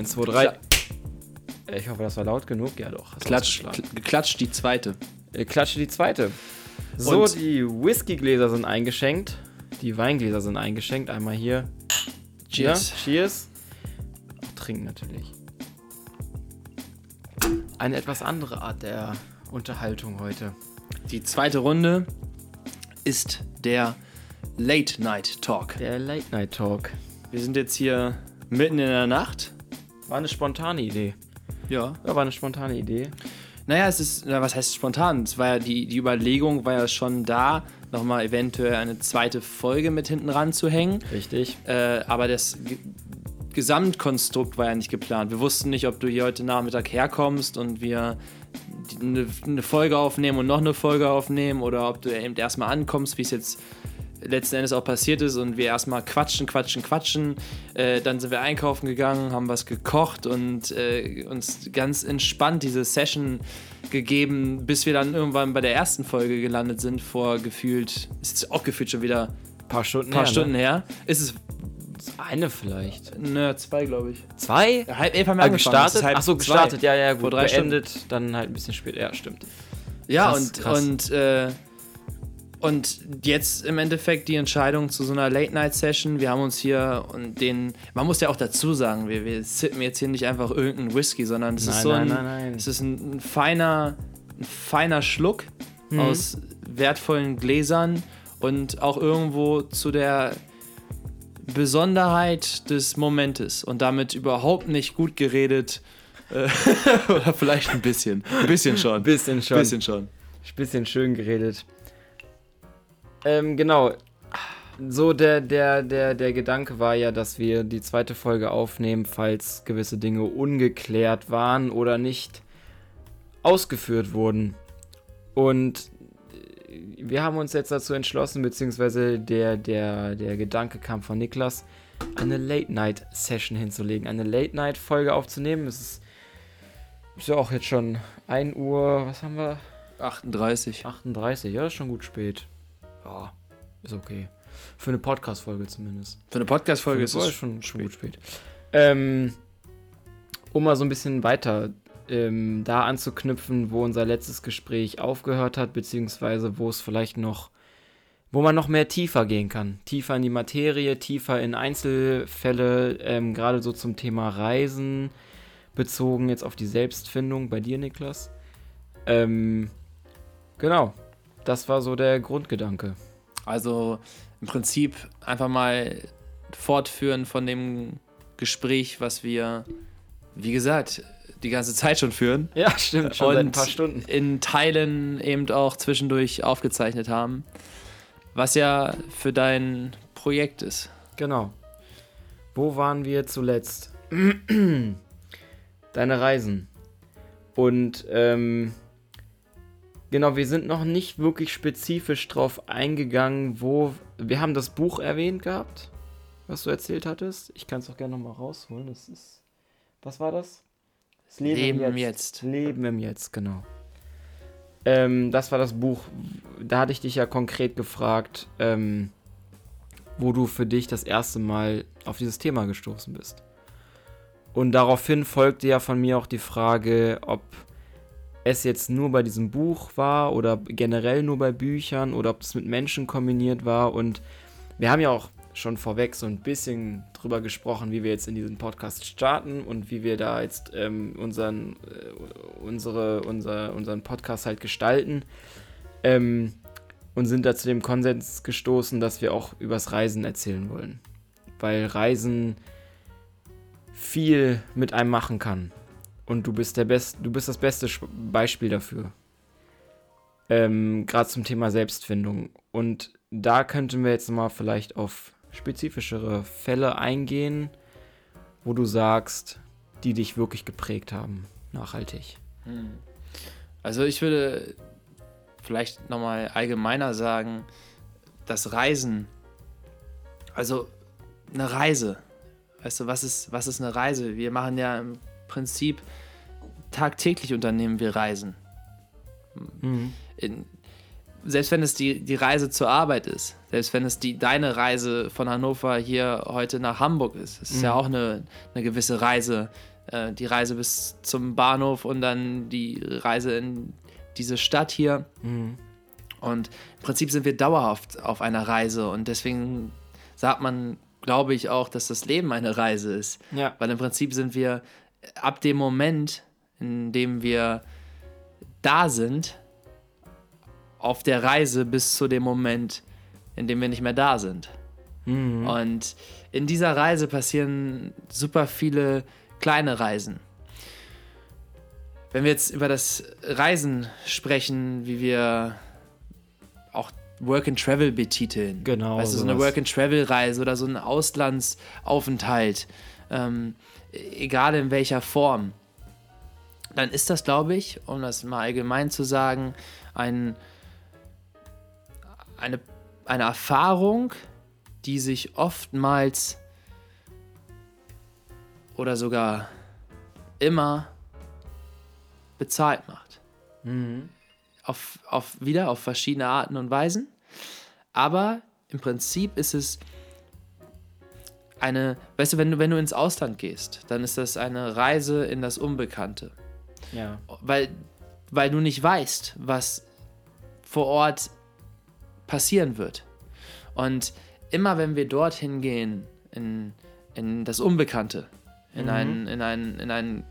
1, 2, 3. Ich hoffe, das war laut genug. Ja, doch. Klatsch, geklatscht die zweite. Äh, Klatsche die zweite. So, Und- die Whiskygläser sind eingeschenkt. Die Weingläser sind eingeschenkt. Einmal hier. Cheers. Ja, cheers. Auch trinken natürlich. Eine etwas andere Art der Unterhaltung heute. Die zweite Runde ist der Late Night Talk. Der Late Night Talk. Wir sind jetzt hier mitten in der Nacht. War eine spontane Idee. Ja. Ja, war eine spontane Idee. Naja, es ist, na, was heißt spontan? Es war ja die, die Überlegung war ja schon da, nochmal eventuell eine zweite Folge mit hinten ranzuhängen. Richtig. Äh, aber das Ge Gesamtkonstrukt war ja nicht geplant. Wir wussten nicht, ob du hier heute Nachmittag herkommst und wir eine, eine Folge aufnehmen und noch eine Folge aufnehmen oder ob du eben erstmal ankommst, wie es jetzt letzten Endes auch passiert ist und wir erstmal quatschen, quatschen, quatschen. Äh, dann sind wir einkaufen gegangen, haben was gekocht und äh, uns ganz entspannt diese Session gegeben, bis wir dann irgendwann bei der ersten Folge gelandet sind, vor gefühlt, ist auch gefühlt schon wieder Ein paar Stunden paar her, Stunden her. Ist es Ne? Eine vielleicht. Ne, zwei, glaube ich. Zwei? Ja, halb elf haben wir. Es gestartet? halb Achso, zwei. gestartet, ja, ja, gut. Vor drei Beendet, dann halt ein bisschen später. Ja, stimmt. Ja, Krass, und, krass. und, äh, und jetzt im Endeffekt die Entscheidung zu so einer Late-Night-Session. Wir haben uns hier und den, man muss ja auch dazu sagen, wir, wir sippen jetzt hier nicht einfach irgendeinen Whisky, sondern es ist Nein, so nein, ein, nein, nein. es ist ein, ein feiner, ein feiner Schluck Mhm. aus wertvollen Gläsern und auch irgendwo zu der Besonderheit des Momentes und damit überhaupt nicht gut geredet. äh, Oder vielleicht ein bisschen. Ein bisschen schon. Bisschen schon. Bisschen schon. Bisschen schön geredet. Ähm, genau. So, der, der, der, der Gedanke war ja, dass wir die zweite Folge aufnehmen, falls gewisse Dinge ungeklärt waren oder nicht ausgeführt wurden. Und äh, wir haben uns jetzt dazu entschlossen, beziehungsweise der, der, der Gedanke kam von Niklas, eine Late-Night-Session hinzulegen, eine Late-Night-Folge aufzunehmen. Es ist, ist ja auch jetzt schon 1 Uhr, was haben wir? 38. 38, ja, ist schon gut spät. Ja, ist okay. Für eine Podcast-Folge zumindest. Für eine Podcast-Folge ist es schon, schon gut spät. Ähm, um mal so ein bisschen weiter ähm, da anzuknüpfen, wo unser letztes Gespräch aufgehört hat, beziehungsweise wo es vielleicht noch, wo man noch mehr tiefer gehen kann. Tiefer in die Materie, tiefer in Einzelfälle, ähm, gerade so zum Thema Reisen, bezogen jetzt auf die Selbstfindung bei dir, Niklas. Ähm, genau, das war so der Grundgedanke. Also im Prinzip einfach mal fortführen von dem Gespräch, was wir, wie gesagt, die ganze Zeit schon führen. Ja, stimmt, schon Und seit ein paar Stunden. in Teilen eben auch zwischendurch aufgezeichnet haben. Was ja für dein Projekt ist. Genau. Wo waren wir zuletzt? Deine Reisen. Und ähm, genau, wir sind noch nicht wirklich spezifisch drauf eingegangen, wo. Wir haben das Buch erwähnt gehabt, was du erzählt hattest. Ich kann es auch gerne nochmal rausholen. Das ist. Was war das? Das Leben im Jetzt. Leben im Jetzt, genau. Ähm, das war das Buch. Da hatte ich dich ja konkret gefragt, ähm, wo du für dich das erste Mal auf dieses Thema gestoßen bist. Und daraufhin folgte ja von mir auch die Frage, ob es jetzt nur bei diesem Buch war oder generell nur bei Büchern oder ob es mit Menschen kombiniert war. Und wir haben ja auch schon vorweg so ein bisschen drüber gesprochen, wie wir jetzt in diesen Podcast starten und wie wir da jetzt ähm, unseren, äh, unsere, unser, unseren Podcast halt gestalten. Ähm, und sind da zu dem Konsens gestoßen, dass wir auch übers Reisen erzählen wollen. Weil Reisen viel mit einem machen kann. Und du bist der Best, du bist das beste Beispiel dafür. Ähm, Gerade zum Thema Selbstfindung. Und da könnten wir jetzt mal vielleicht auf spezifischere Fälle eingehen, wo du sagst, die dich wirklich geprägt haben, nachhaltig. Also ich würde vielleicht nochmal allgemeiner sagen, das Reisen, also eine Reise, weißt du, was ist, was ist eine Reise? Wir machen ja im Prinzip tagtäglich unternehmen wir Reisen. In, selbst wenn es die, die Reise zur Arbeit ist, selbst wenn es die, deine Reise von Hannover hier heute nach Hamburg ist, es ist ja auch eine, eine gewisse Reise, äh, die Reise bis zum Bahnhof und dann die Reise in diese Stadt hier. Und im Prinzip sind wir dauerhaft auf einer Reise und deswegen sagt man, glaube ich, auch, dass das Leben eine Reise ist. Ja. Weil im Prinzip sind wir ab dem Moment, in dem wir da sind, auf der Reise bis zu dem Moment, in dem wir nicht mehr da sind. Und in dieser Reise passieren super viele kleine Reisen. Wenn wir jetzt über das Reisen sprechen, wie wir auch Work and Travel betiteln. Genau, Weißt du, so eine. Work and Travel Reise oder so ein Auslandsaufenthalt, ähm, egal in welcher Form, dann ist das, glaube ich, um das mal allgemein zu sagen, ein, eine, eine Erfahrung, die sich oftmals oder sogar immer bezahlt macht. Auf, auf, wieder auf verschiedene Arten und Weisen. Aber im Prinzip ist es eine, weißt du, wenn du, wenn du ins Ausland gehst, dann ist das eine Reise in das Unbekannte. Ja. Weil, weil du nicht weißt, was vor Ort passieren wird. Und immer wenn wir dorthin gehen, in, in das Unbekannte, in, ein, in, ein, in ein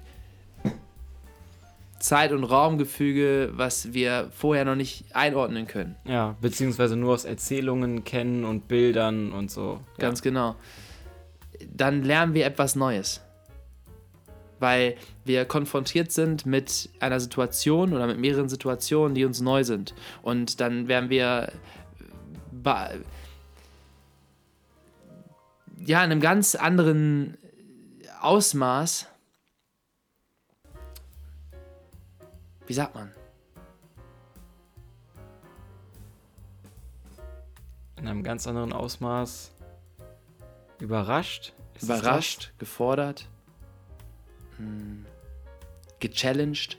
Zeit- und Raumgefüge, was wir vorher noch nicht einordnen können. Ja, beziehungsweise nur aus Erzählungen kennen und Bildern und so. Ganz genau. Dann lernen wir etwas Neues. Weil wir konfrontiert sind mit einer Situation oder mit mehreren Situationen, die uns neu sind. Und dann werden wir ja in einem ganz anderen Ausmaß. Wie sagt man? In einem ganz anderen Ausmaß überrascht. Ist Überrascht, gefordert, hm, gechallenged.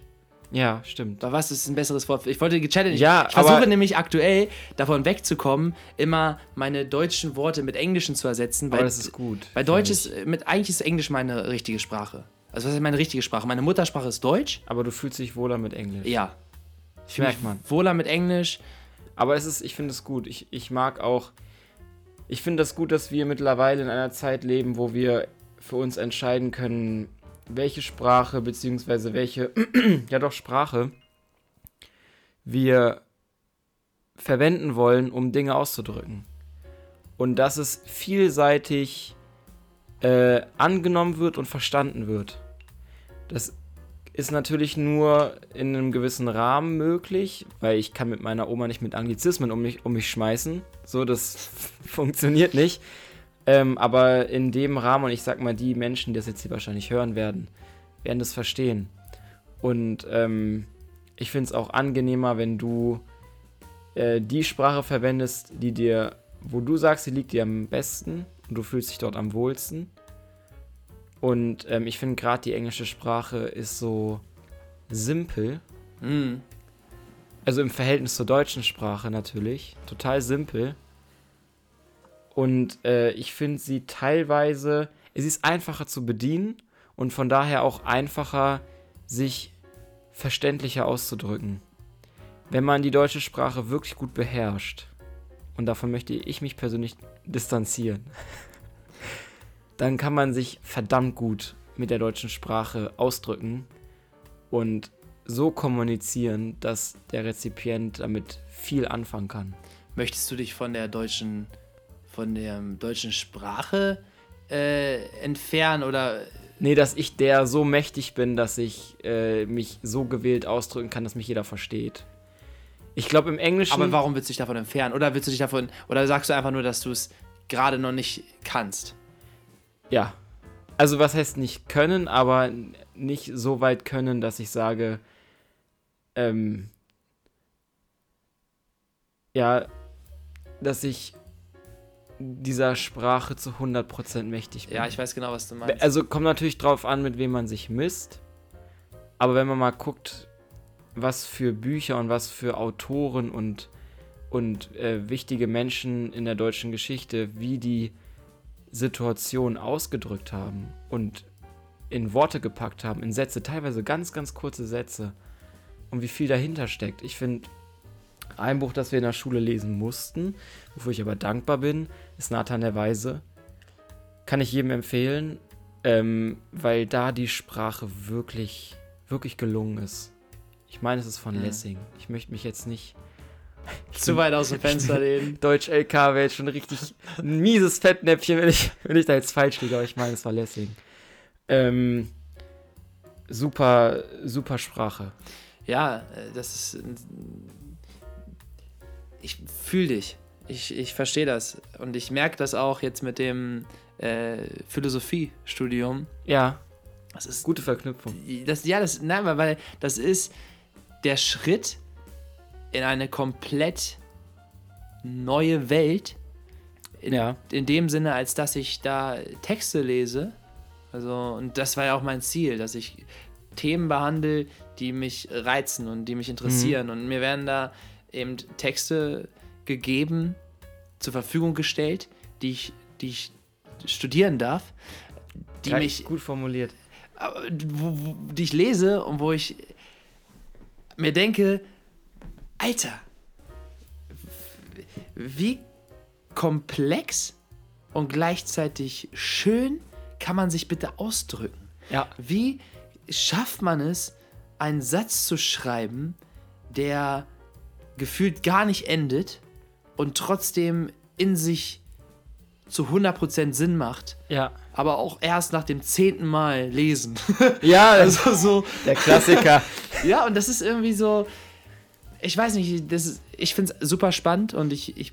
Ja, stimmt. Aber was ist ein besseres Wort? Ich wollte gechallenged. Ja, ich versuche nämlich aktuell davon wegzukommen, immer meine deutschen Worte mit englischen zu ersetzen. Aber das ist gut. Weil Deutsch ist, mit, eigentlich ist Englisch meine richtige Sprache. Also was ist meine richtige Sprache? Meine Muttersprache ist Deutsch. Aber du fühlst dich wohler mit Englisch. Ja. Ich Merkt mich man. wohler mit Englisch. Aber es ist, ich finde es gut. Ich, ich mag auch, ich finde das gut, dass wir mittlerweile in einer Zeit leben, wo wir für uns entscheiden können, welche Sprache, beziehungsweise welche, ja doch Sprache, wir verwenden wollen, um Dinge auszudrücken. Und dass es vielseitig äh, angenommen wird und verstanden wird. Das ist natürlich nur in einem gewissen Rahmen möglich, weil ich kann mit meiner Oma nicht mit Anglizismen um mich, um mich schmeißen. So, das funktioniert nicht. Ähm, aber in dem Rahmen, und ich sag mal, die Menschen, die das jetzt hier wahrscheinlich hören werden, werden das verstehen. Und ähm, ich finde es auch angenehmer, wenn du äh, die Sprache verwendest, die dir, wo du sagst, sie liegt dir am besten und du fühlst dich dort am wohlsten. Und ähm, ich finde gerade die englische Sprache ist so simpel. Hm. Also im Verhältnis zur deutschen Sprache natürlich. Total simpel. Und äh, ich finde sie teilweise, es ist einfacher zu bedienen und von daher auch einfacher, sich verständlicher auszudrücken. Wenn man die deutsche Sprache wirklich gut beherrscht, und davon möchte ich mich persönlich distanzieren, dann kann man sich verdammt gut mit der deutschen Sprache ausdrücken und so kommunizieren, dass der Rezipient damit viel anfangen kann. Möchtest du dich von der deutschen, von der deutschen Sprache äh, entfernen oder Nee, dass ich der so mächtig bin, dass ich äh, mich so gewählt ausdrücken kann, dass mich jeder versteht. Ich glaube im Englischen. Aber warum willst du dich davon entfernen? Oder willst du dich davon. Oder sagst du einfach nur, dass du es gerade noch nicht kannst? Ja. Also was heißt nicht können, aber nicht so weit können, dass ich sage, ähm, ja, dass ich dieser Sprache zu 100% mächtig bin. Ja, ich weiß genau, was du meinst. Also kommt natürlich drauf an, mit wem man sich misst. Aber wenn man mal guckt, was für Bücher und was für Autoren und und äh, wichtige Menschen in der deutschen Geschichte, wie die Situation ausgedrückt haben und in Worte gepackt haben, in Sätze, teilweise ganz, ganz kurze Sätze und wie viel dahinter steckt. Ich finde, ein Buch, das wir in der Schule lesen mussten, wofür ich aber dankbar bin, ist Nathan der Weise. Kann ich jedem empfehlen, ähm, weil da die Sprache wirklich, wirklich gelungen ist. Ich meine, es ist von Ja. Lessing. Ich möchte mich jetzt nicht. Zu weit aus dem Fenster lehnen. Deutsch LK wäre jetzt schon richtig ein mieses Fettnäpfchen, wenn ich, wenn ich da jetzt falsch liege, aber ich meine, es war Lessing. Ähm, super, super Sprache. Ja, äh, das ist. Ich fühle dich. Ich, ich verstehe das. Und ich merke das auch jetzt mit dem äh, Philosophiestudium. Ja, Das ist. gute Verknüpfung. Das, ja, das. Nein, weil- weil das ist der Schritt in eine komplett neue Welt. In, Ja. in dem Sinne, als dass ich da Texte lese. Also, und das war ja auch mein Ziel, dass ich Themen behandle, die mich reizen und die mich interessieren. Mhm. Und mir werden da eben Texte gegeben, zur Verfügung gestellt, die ich, die ich studieren darf, die Geil, mich gut formuliert. wo, die ich lese und wo ich mir denke, Alter, wie komplex und gleichzeitig schön kann man sich bitte ausdrücken? Ja. Wie schafft man es, einen Satz zu schreiben, der gefühlt gar nicht endet und trotzdem in sich zu 100% Sinn macht, Ja. aber auch erst nach dem zehnten Mal lesen. Ja, also so, der Klassiker. ja, und das ist irgendwie so, ich weiß nicht, das ist, ich finde es super spannend und ich, ich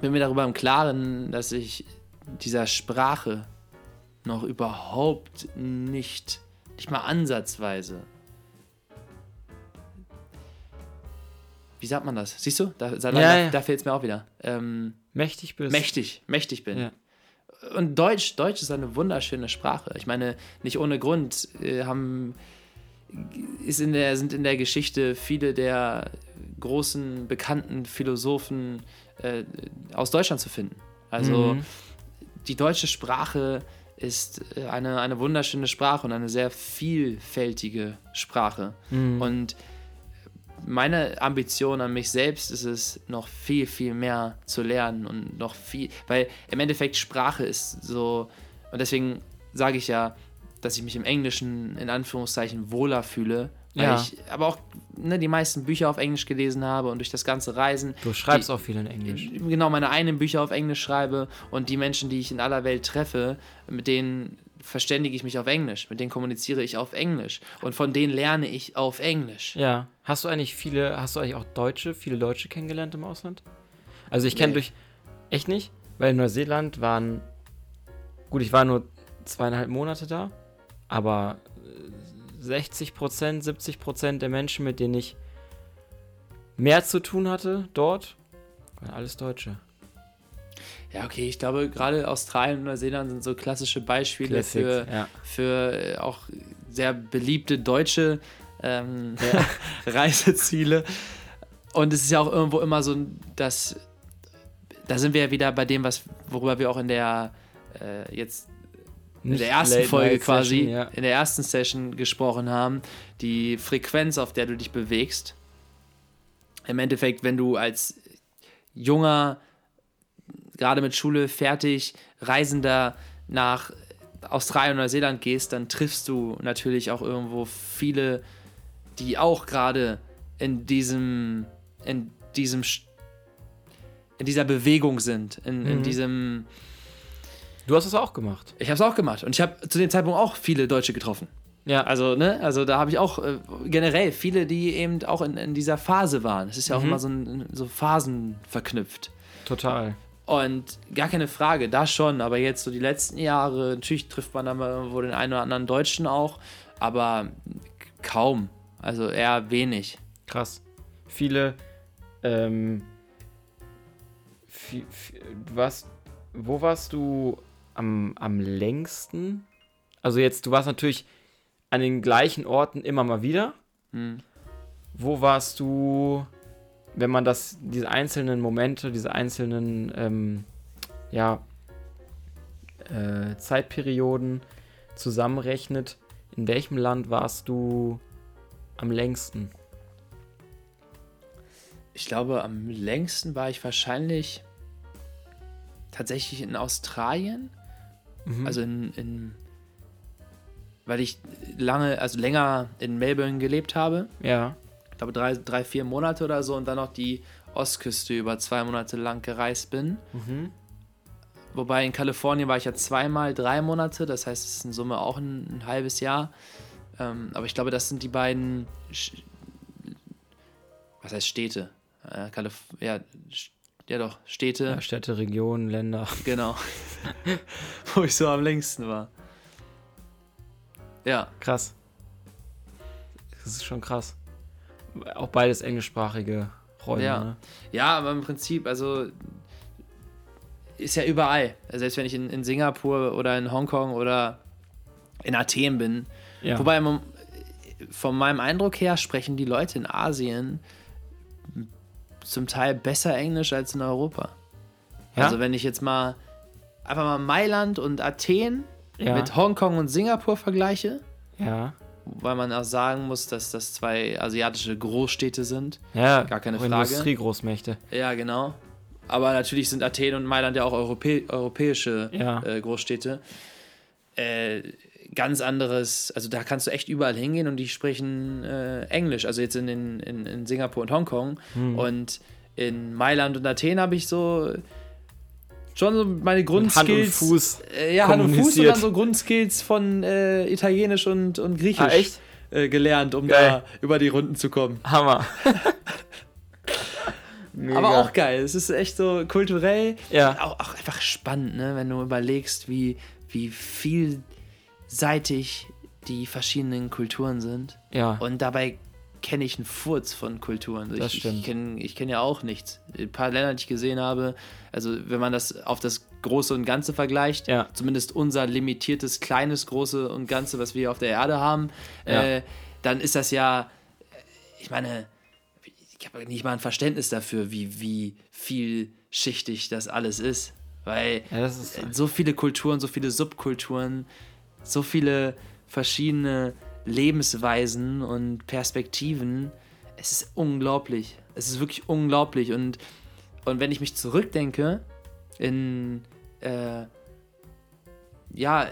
bin mir darüber im Klaren, dass ich dieser Sprache noch überhaupt nicht, nicht mal ansatzweise. Wie sagt man das? Siehst du? Da, da, Ja, ja. da fehlt es mir auch wieder. Ähm, Mächtig bist. mächtig, mächtig bin. Ja. Und Deutsch, Deutsch ist eine wunderschöne Sprache. Ich meine, nicht ohne Grund äh, haben, ist in der, sind in der Geschichte viele der großen, bekannten Philosophen äh, aus Deutschland zu finden. Also Mhm. die deutsche Sprache ist äh, eine, eine wunderschöne Sprache und eine sehr vielfältige Sprache. Mhm. Und meine Ambition an mich selbst ist es, noch viel, viel mehr zu lernen und noch viel, weil im Endeffekt Sprache ist so, und deswegen sage ich ja, dass ich mich im Englischen in Anführungszeichen wohler fühle, weil Ja. ich aber auch ne, die meisten Bücher auf Englisch gelesen habe und durch das ganze Reisen Du schreibst die- auch viel in Englisch. genau meine eigenen Bücher auf Englisch schreibe und die Menschen, die ich in aller Welt treffe, mit denen verständige ich mich auf Englisch, mit denen kommuniziere ich auf Englisch und von denen lerne ich auf Englisch. Ja. Hast du eigentlich viele, hast du eigentlich auch Deutsche, viele Deutsche kennengelernt im Ausland? Also ich kenne Nee. durch, echt nicht, weil in Neuseeland waren, gut, ich war nur zweieinhalb Monate da, aber äh, 60 Prozent, 70 Prozent der Menschen, mit denen ich mehr zu tun hatte dort, waren alles Deutsche. Ja, okay, ich glaube, gerade Australien und Neuseeland sind so klassische Beispiele für, ja. für äh, auch sehr beliebte deutsche ähm, Ja. Reiseziele. Und es ist ja auch irgendwo immer so, dass da sind wir ja wieder bei dem, was, worüber wir auch in der äh, jetzt in der ersten Late Folge quasi, Session, ja. in der ersten Session gesprochen haben, die Frequenz, auf der du dich bewegst. Im Endeffekt, wenn du als junger, gerade mit Schule fertig, Reisender nach Australien oder Neuseeland gehst, dann triffst du natürlich auch irgendwo viele, die auch gerade in diesem, in diesem, in dieser Bewegung sind, in, in Mhm. diesem, Du hast es auch gemacht. ich habe es auch gemacht und ich habe zu dem Zeitpunkt auch viele Deutsche getroffen. Ja. Also, ne, also da habe ich auch äh, generell viele, die eben auch in, in dieser Phase waren. Es ist ja auch Mhm. immer so, ein, so Phasen verknüpft. Total. Und gar keine Frage, da schon, aber jetzt so die letzten Jahre, natürlich trifft man dann mal irgendwo den einen oder anderen Deutschen auch, aber kaum. Also eher wenig. Krass. Viele, ähm, vi- vi- du warst, wo warst du am, am längsten? Also jetzt, du warst natürlich an den gleichen Orten immer mal wieder. Hm. Wo warst du wenn man das, diese einzelnen Momente, diese einzelnen, ähm, ja, äh, Zeitperioden zusammenrechnet, in welchem Land warst du am längsten? Ich glaube, am längsten war ich wahrscheinlich tatsächlich in Australien. Mhm. Also in, in. Weil ich lange, also länger in Melbourne gelebt habe. ja, Ich glaube, drei, drei, vier Monate oder so und dann noch die Ostküste über zwei Monate lang gereist bin. mhm. Wobei in Kalifornien war ich ja zweimal drei Monate, das heißt, es ist in Summe auch ein, ein halbes Jahr. Ähm, aber ich glaube, das sind die beiden, Sch- was heißt Städte? Äh, Kalif ja, ja doch, Städte, ja, Städte, Regionen, Länder. genau. Wo ich so am längsten war. Ja, Krass. Das ist schon krass. Auch beides englischsprachige Räume. Ja. Ne? ja, aber im Prinzip, also ist ja überall. Also Selbst wenn ich in, in Singapur oder in Hongkong oder in Athen bin, Ja. Wobei, von meinem Eindruck her sprechen die Leute in Asien zum Teil besser Englisch als in Europa. Ja? Also wenn ich jetzt mal einfach mal Mailand und Athen ja. mit Hongkong und Singapur vergleiche, ja. weil man auch sagen muss, dass das zwei asiatische Großstädte sind. Ja, Gar keine Frage. Industriegroßmächte. Ja, genau. Aber natürlich sind Athen und Mailand ja auch Europä europäische Ja. äh, Großstädte. Äh, ganz anderes, also da kannst du echt überall hingehen und die sprechen äh, Englisch. Also jetzt in, in, in Singapur und Hongkong. Hm. Und in Mailand und Athen habe ich so schon so meine Hand Grundskills. und Fuß. Äh, ja, Hand und Fuß und dann so Grundskills von äh, Italienisch und, und Griechisch Ah, echt? Äh, gelernt, um Geil. da über die Runden zu kommen. Hammer. Aber auch geil. Es ist echt so kulturell. Ja. Auch, auch einfach spannend, ne? wenn du überlegst, wie, wie vielseitig die verschiedenen Kulturen sind. Ja. Und dabei kenne ich einen Furz von Kulturen. Also Das ich, stimmt. Ich kenne kenn ja auch nichts. Ein paar Länder, die ich gesehen habe, also wenn man das auf das Große und Ganze vergleicht, Ja. zumindest unser limitiertes, kleines, Große und Ganze, was wir auf der Erde haben, Ja. äh, dann ist das ja, ich meine, ich habe nicht mal ein Verständnis dafür, wie, wie vielschichtig das alles ist. Weil ja, ist. so viele Kulturen, so viele Subkulturen, so viele verschiedene Lebensweisen und Perspektiven. Es ist unglaublich. Es ist wirklich unglaublich. Und, und wenn ich mich zurückdenke in, äh, ja,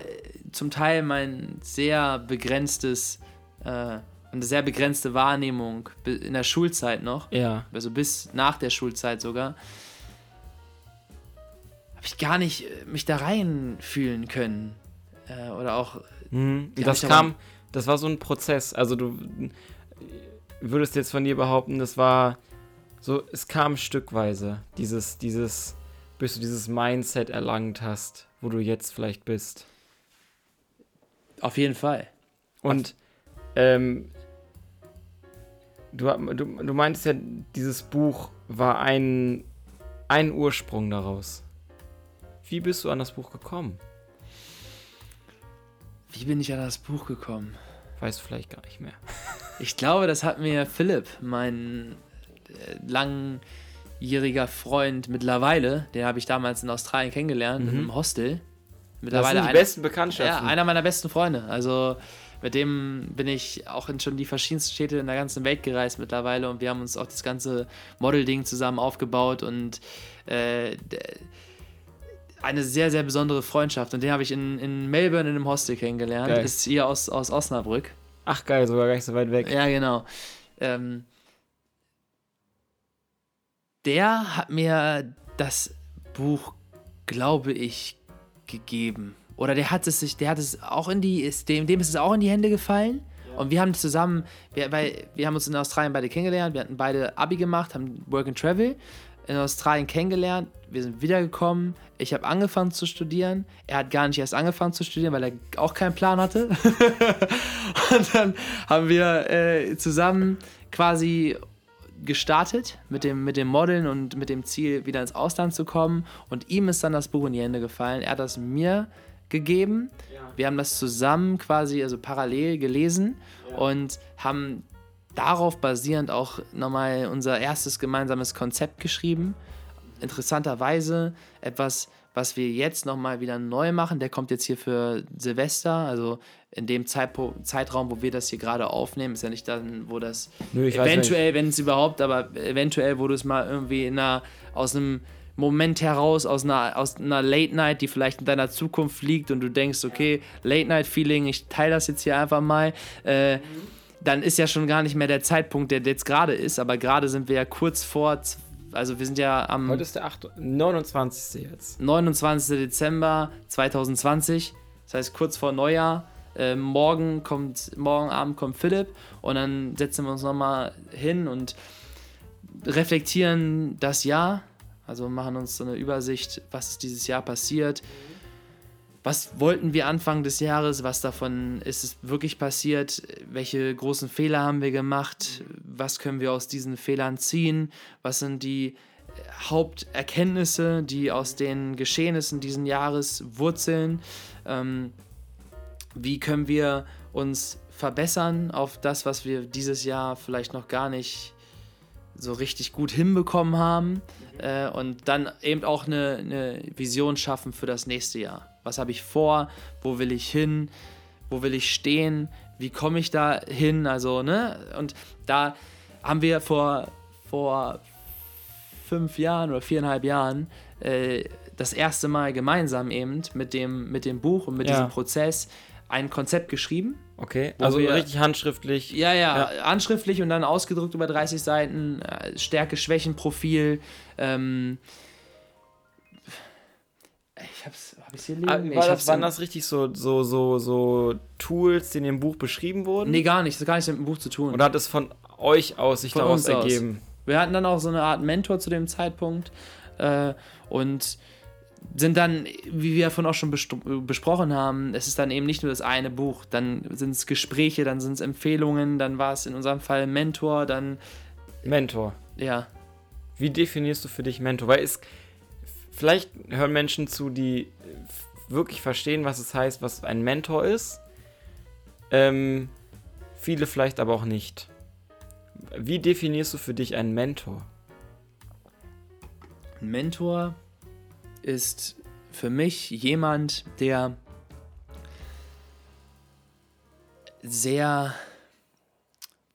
zum Teil mein sehr begrenztes, äh, eine sehr begrenzte Wahrnehmung in der Schulzeit noch, Ja. also bis nach der Schulzeit sogar, habe ich gar nicht äh, mich da reinfühlen können. Äh, oder auch, Mhm. Das kam, das war so ein Prozess. Also du würdest jetzt von dir behaupten, das war so, es kam stückweise, dieses, dieses, bis du dieses Mindset erlangt hast, wo du jetzt vielleicht bist. auf jeden Fall. Und ähm, du, du, du meintest ja, dieses Buch war ein, ein Ursprung daraus. Wie bist du an das Buch gekommen? Wie bin ich an das Buch gekommen? Weißt du vielleicht gar nicht mehr. Ich glaube, das hat mir Philipp, mein äh, langjähriger Freund mittlerweile, den habe ich damals in Australien kennengelernt, Mhm. im Hostel. Das Mittlerweile sind die einer- besten Bekanntschaften. Ja, einer meiner besten Freunde. Also mit dem bin ich auch in schon die verschiedensten Städte in der ganzen Welt gereist mittlerweile und wir haben uns auch das ganze Model-Ding zusammen aufgebaut und äh, eine sehr, sehr besondere Freundschaft. Und den habe ich in, in Melbourne in einem Hostel kennengelernt. Geil. Ist hier aus, aus Osnabrück. Ach geil, sogar gar nicht so weit weg. Ja, genau. Ähm, der hat mir das Buch, glaube ich, gegeben. Oder der hat es sich, der hat es auch in die, ist, dem, dem ist es auch in die Hände gefallen. Und wir haben zusammen, wir, weil wir haben uns in Australien beide kennengelernt, wir hatten beide Abi gemacht, haben Work and Travel in Australien kennengelernt, wir sind wiedergekommen, ich habe angefangen zu studieren, er hat gar nicht erst angefangen zu studieren, weil er auch keinen Plan hatte. Und dann haben wir äh, zusammen quasi gestartet mit dem, mit dem Modeln und mit dem Ziel, wieder ins Ausland zu kommen. Und ihm ist dann das Buch in die Hände gefallen. Er hat das mir gegeben. Wir haben das zusammen quasi, also parallel gelesen und haben darauf basierend auch nochmal unser erstes gemeinsames Konzept geschrieben. Interessanterweise etwas, was wir jetzt nochmal wieder neu machen. Der kommt jetzt hier für Silvester, also in dem Zeitpo Zeitraum, wo wir das hier gerade aufnehmen. Ist ja nicht dann, wo das Nö, eventuell, wenn es überhaupt, aber eventuell, wo du es mal irgendwie in einer, aus einem Moment heraus, aus einer, aus einer Late Night, die vielleicht in deiner Zukunft liegt und du denkst, okay, Late Night Feeling, ich teile das jetzt hier einfach mal. Äh, dann ist ja schon gar nicht mehr der Zeitpunkt, der jetzt gerade ist, aber gerade sind wir ja kurz vor, also wir sind ja am Heute ist der 8, 29. jetzt. 29. Dezember 2020, das heißt kurz vor Neujahr. Äh, morgen kommt, morgen Abend kommt Philipp und dann setzen wir uns nochmal hin und reflektieren das Jahr, also machen uns so eine Übersicht, was ist dieses Jahr passiert, was wollten wir Anfang des Jahres, was davon ist es wirklich passiert, welche großen Fehler haben wir gemacht, was können wir aus diesen Fehlern ziehen, was sind die Haupterkenntnisse, die aus den Geschehnissen diesen Jahres wurzeln, ähm, wie können wir uns verbessern auf das, was wir dieses Jahr vielleicht noch gar nicht so richtig gut hinbekommen haben äh, und dann eben auch eine, eine Vision schaffen für das nächste Jahr. Was habe ich vor? Wo will ich hin? Wo will ich stehen? Wie komme ich da hin? Also, ne? Und da haben wir vor, vor fünf Jahren oder viereinhalb Jahren äh, das erste Mal gemeinsam eben mit dem, mit dem Buch und mit Ja. diesem Prozess ein Konzept geschrieben. Okay, also wir- richtig handschriftlich. Ja, ja, handschriftlich und dann ausgedruckt über 30 Seiten, äh, Stärke, Schwächen, Profil. Ähm, liegen? Ah, Nee, war das, waren das richtig so, so, so, so Tools, die in dem Buch beschrieben wurden? Nee, gar nicht. Das hat gar nichts mit dem Buch zu tun. Oder hat es von euch aus sich Von daraus uns aus. ergeben? Wir hatten dann auch so eine Art Mentor zu dem Zeitpunkt äh, und sind dann, wie wir davon auch schon besprochen haben, es ist dann eben nicht nur das eine Buch, dann sind es Gespräche, dann sind es Empfehlungen, dann war es in unserem Fall Mentor, dann, Mentor. ja, Wie definierst du für dich Mentor? Weil es vielleicht hören Menschen zu, die wirklich verstehen, was es heißt, was ein Mentor ist. Ähm, viele vielleicht aber auch nicht. Wie definierst du für dich einen Mentor? Ein Mentor ist für mich jemand, der sehr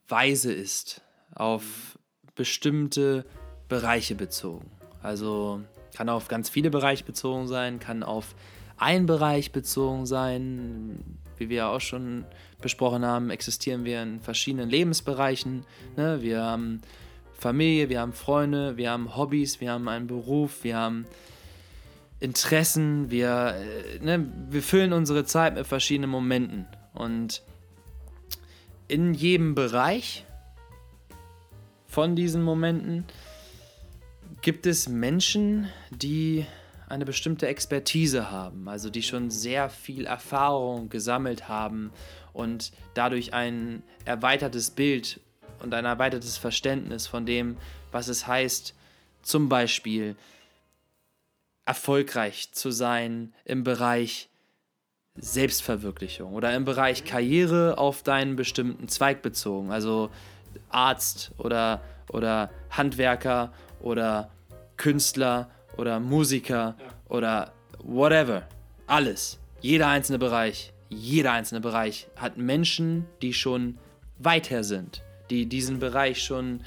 weise ist auf bestimmte Bereiche bezogen. Also kann auf ganz viele Bereiche bezogen sein, kann auf einen Bereich bezogen sein. Wie wir auch schon besprochen haben, existieren wir in verschiedenen Lebensbereichen. Ne? Wir haben Familie, wir haben Freunde, wir haben Hobbys, wir haben einen Beruf, wir haben Interessen, wir, äh, ne, wir füllen unsere Zeit mit verschiedenen Momenten. Und in jedem Bereich von diesen Momenten gibt es Menschen, die eine bestimmte Expertise haben, also die schon sehr viel Erfahrung gesammelt haben und dadurch ein erweitertes Bild und ein erweitertes Verständnis von dem, was es heißt, zum Beispiel erfolgreich zu sein im Bereich Selbstverwirklichung oder im Bereich Karriere auf deinen bestimmten Zweig bezogen, also Arzt oder, oder Handwerker oder Künstler oder Musiker oder whatever. Alles. Jeder einzelne Bereich, jeder einzelne Bereich hat Menschen, die schon weiter sind, die diesen Bereich schon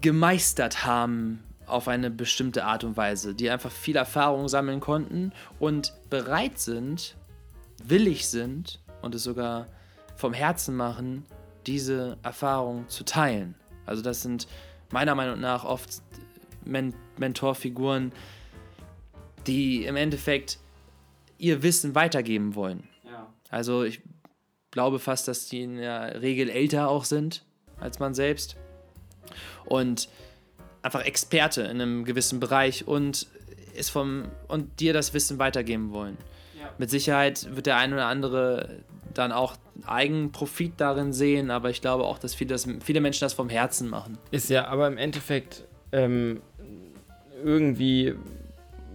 gemeistert haben auf eine bestimmte Art und Weise, die einfach viel Erfahrung sammeln konnten und bereit sind, willig sind und es sogar vom Herzen machen, diese Erfahrung zu teilen. Also das sind meiner Meinung nach oft Men Mentorfiguren, die im Endeffekt ihr Wissen weitergeben wollen. Also ich glaube fast, dass die in der Regel älter auch sind als man selbst und einfach Experte in einem gewissen Bereich und ist vom und dir das Wissen weitergeben wollen. Mit Sicherheit wird der ein oder andere dann auch Eigenprofit darin sehen, aber ich glaube auch, dass viele, das, viele Menschen das vom Herzen machen. Ist ja aber im Endeffekt ähm, irgendwie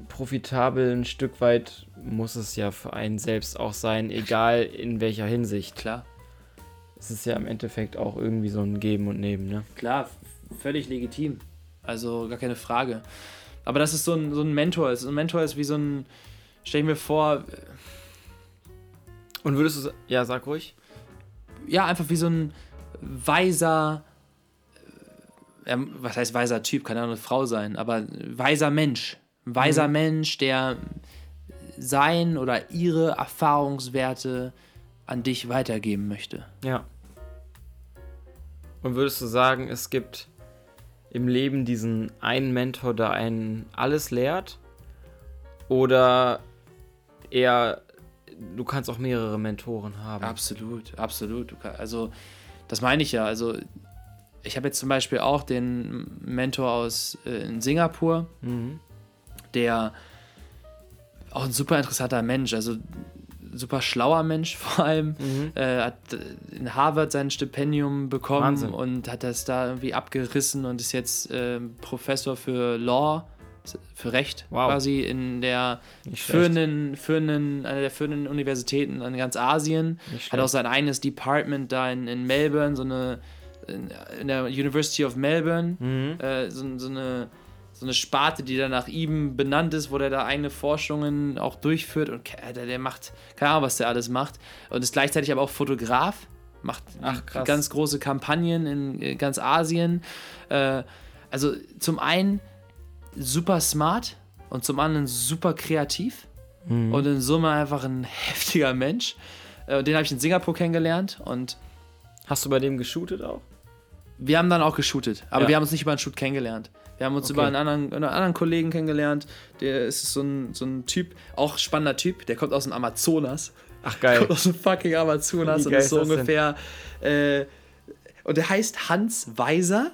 profitabel ein Stück weit muss es ja für einen selbst auch sein, egal in welcher Hinsicht. Klar. es ist ja im Endeffekt auch irgendwie so ein Geben und Nehmen, ne? Klar, völlig legitim. Also gar keine Frage. Aber das ist so ein, so ein Mentor. ist. Ein Mentor ist wie so ein, stell ich mir vor, Und würdest du, ja, sag ruhig. ja, einfach wie so ein weiser, was heißt weiser Typ, kann ja auch eine Frau sein, aber weiser Mensch. Weiser Mensch, der sein oder ihre Erfahrungswerte an dich weitergeben möchte. Ja. Und würdest du sagen, es gibt im Leben diesen einen Mentor, der einen alles lehrt? Oder eher, du kannst auch mehrere Mentoren haben? Absolut, absolut. Also, das meine ich ja. Also, ich habe jetzt zum Beispiel auch den Mentor aus äh, in Singapur, Mhm. der auch ein super interessanter Mensch, also super schlauer Mensch vor allem. Mhm. Äh, hat äh, in Harvard sein Stipendium bekommen Wahnsinn. und hat das da irgendwie abgerissen und ist jetzt äh, Professor für Law, für Recht Wow. quasi in der führenden, führenden, einer der führenden Universitäten in ganz Asien. Hat auch sein eigenes Department da in, in Melbourne, so eine in, in der University of Melbourne, Mhm. äh, so, so eine so eine Sparte, die dann nach ihm benannt ist, wo der da eigene Forschungen auch durchführt und der, der macht, keine Ahnung, was der alles macht und ist gleichzeitig aber auch Fotograf, macht Ach, ganz große Kampagnen in äh, ganz Asien. Äh, also zum einen super smart und zum anderen super kreativ Mhm. und in Summe einfach ein heftiger Mensch. Äh, und den habe ich in Singapur kennengelernt und Hast du bei dem geshootet auch? Wir haben dann auch geshootet, aber Ja. wir haben uns nicht über einen Shoot kennengelernt. Wir haben uns Okay. über einen anderen, einen anderen Kollegen kennengelernt. Der ist so ein, so ein Typ, auch spannender Typ, der kommt aus dem Amazonas. Ach geil. Kommt aus dem fucking Amazonas und ist so ist ungefähr. Äh, und der heißt Hans Weiser.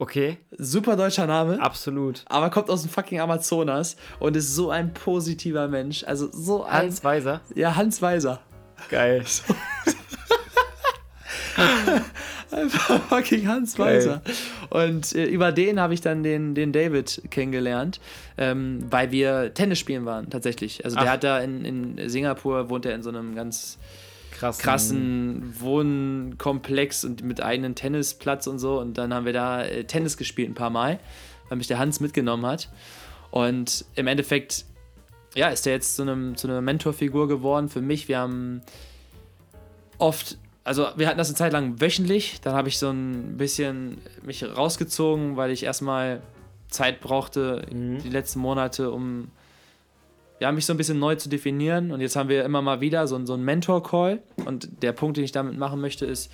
Okay, Super deutscher Name. absolut. Aber kommt aus dem fucking Amazonas und ist so ein positiver Mensch. Also so ein. Hans Weiser. Ja, Hans Weiser. Geil. Einfach fucking Hans. Weiser. Und äh, über den habe ich dann den, den David kennengelernt, ähm, weil wir Tennis spielen waren, tatsächlich. Also der Ach. hat da in, in Singapur, wohnt er in so einem ganz Krass. krassen Wohnkomplex und mit eigenen Tennisplatz und so. Und dann haben wir da äh, Tennis gespielt ein paar Mal, weil mich der Hans mitgenommen hat. Und im Endeffekt, ja, ist der jetzt zu, einem, zu einer Mentorfigur geworden für mich. Wir haben oft, also wir hatten das eine Zeit lang wöchentlich. Dann habe ich so ein bisschen mich rausgezogen, weil ich erstmal Zeit brauchte, Mhm. die letzten Monate, um ja, mich so ein bisschen neu zu definieren. Und jetzt haben wir immer mal wieder so, ein- so einen Mentor-Call. Und der Punkt, den ich damit machen möchte, ist,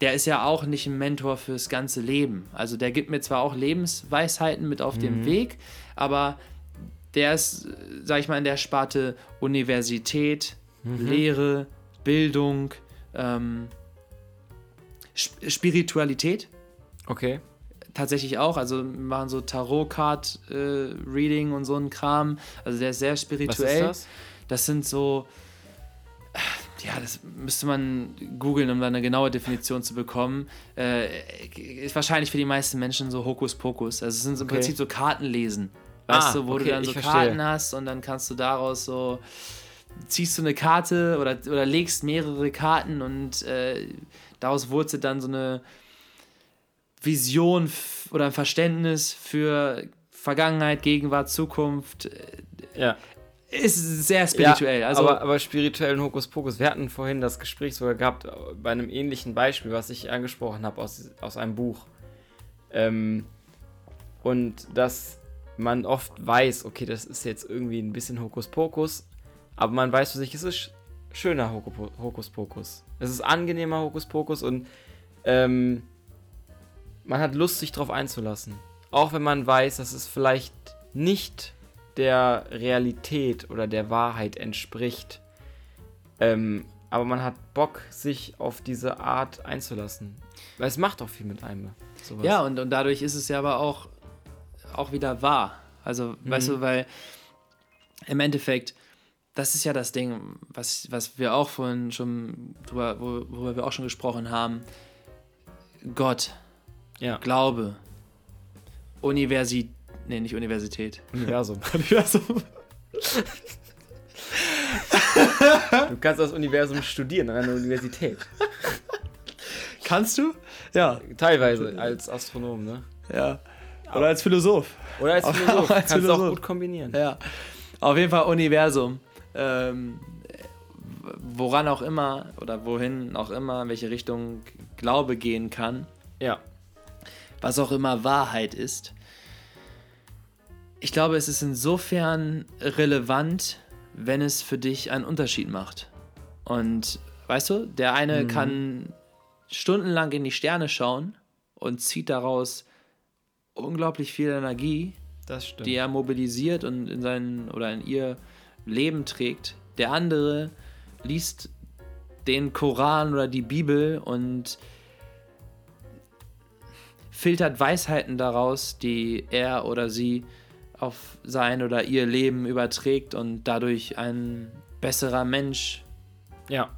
der ist ja auch nicht ein Mentor fürs ganze Leben. Also der gibt mir zwar auch Lebensweisheiten mit auf dem Weg, aber der ist, sag ich mal, in der Sparte Universität, Lehre, Bildung, ähm, Sp- Spiritualität Okay. tatsächlich auch. Also wir machen so Tarot-Card-Reading und so ein Kram. Also der ist sehr Was spirituell. ist das? Das sind so. Ja, das müsste man googeln, um da eine genaue Definition zu bekommen. Äh, ist wahrscheinlich für die meisten Menschen so Hokuspokus. Also es sind so im Okay. Prinzip so Kartenlesen. Weißt Ah, du, wo okay, du dann so. Karten hast und dann kannst du daraus so ziehst du eine Karte oder, oder legst mehrere Karten und äh, daraus wurzelt dann so eine Vision oder ein Verständnis für Vergangenheit, Gegenwart, Zukunft. Ja. Ist sehr spirituell. Ja, also, aber, aber spirituellen Hokuspokus. Wir hatten vorhin das Gespräch sogar gehabt bei einem ähnlichen Beispiel, was ich angesprochen habe aus, aus einem Buch. Ähm, und dass man oft weiß, okay, das ist jetzt irgendwie ein bisschen Hokuspokus, aber man weiß für sich, es ist sch- schöner Hokuspokus. Es ist angenehmer Hokuspokus und ähm, man hat Lust, sich darauf einzulassen. Auch wenn man weiß, dass es vielleicht nicht der Realität oder der Wahrheit entspricht. Ähm, aber man hat Bock, sich auf diese Art einzulassen. Weil es macht auch viel mit einem. Sowas. ja, und, und dadurch ist es ja aber auch, auch wieder wahr. Also, weißt Mhm. du, weil im Endeffekt, das ist ja das Ding, was, was wir auch vorhin schon, drüber, wo- worüber wir auch schon gesprochen haben. Gott, ja. Glaube, Universität, nee, nicht Universität. Universum. Universum. Du kannst das Universum studieren an einer Universität. Kannst du? Ja. Teilweise als Astronom, ne? Ja. Oder als Philosoph. Oder als Philosoph. auch als Kannst du auch Philosoph. gut kombinieren. Ja. Auf jeden Fall Universum. Ähm, woran auch immer oder wohin auch immer, in welche Richtung Glaube gehen kann, Ja. was auch immer Wahrheit ist. Ich glaube, es ist insofern relevant, wenn es für dich einen Unterschied macht. Und weißt du, der eine kann stundenlang in die Sterne schauen und zieht daraus unglaublich viel Energie, die er mobilisiert und in sein oder in ihr Leben trägt. Der andere liest den Koran oder die Bibel und filtert Weisheiten daraus, die er oder sie auf sein oder ihr Leben überträgt und dadurch ein besserer Mensch ja.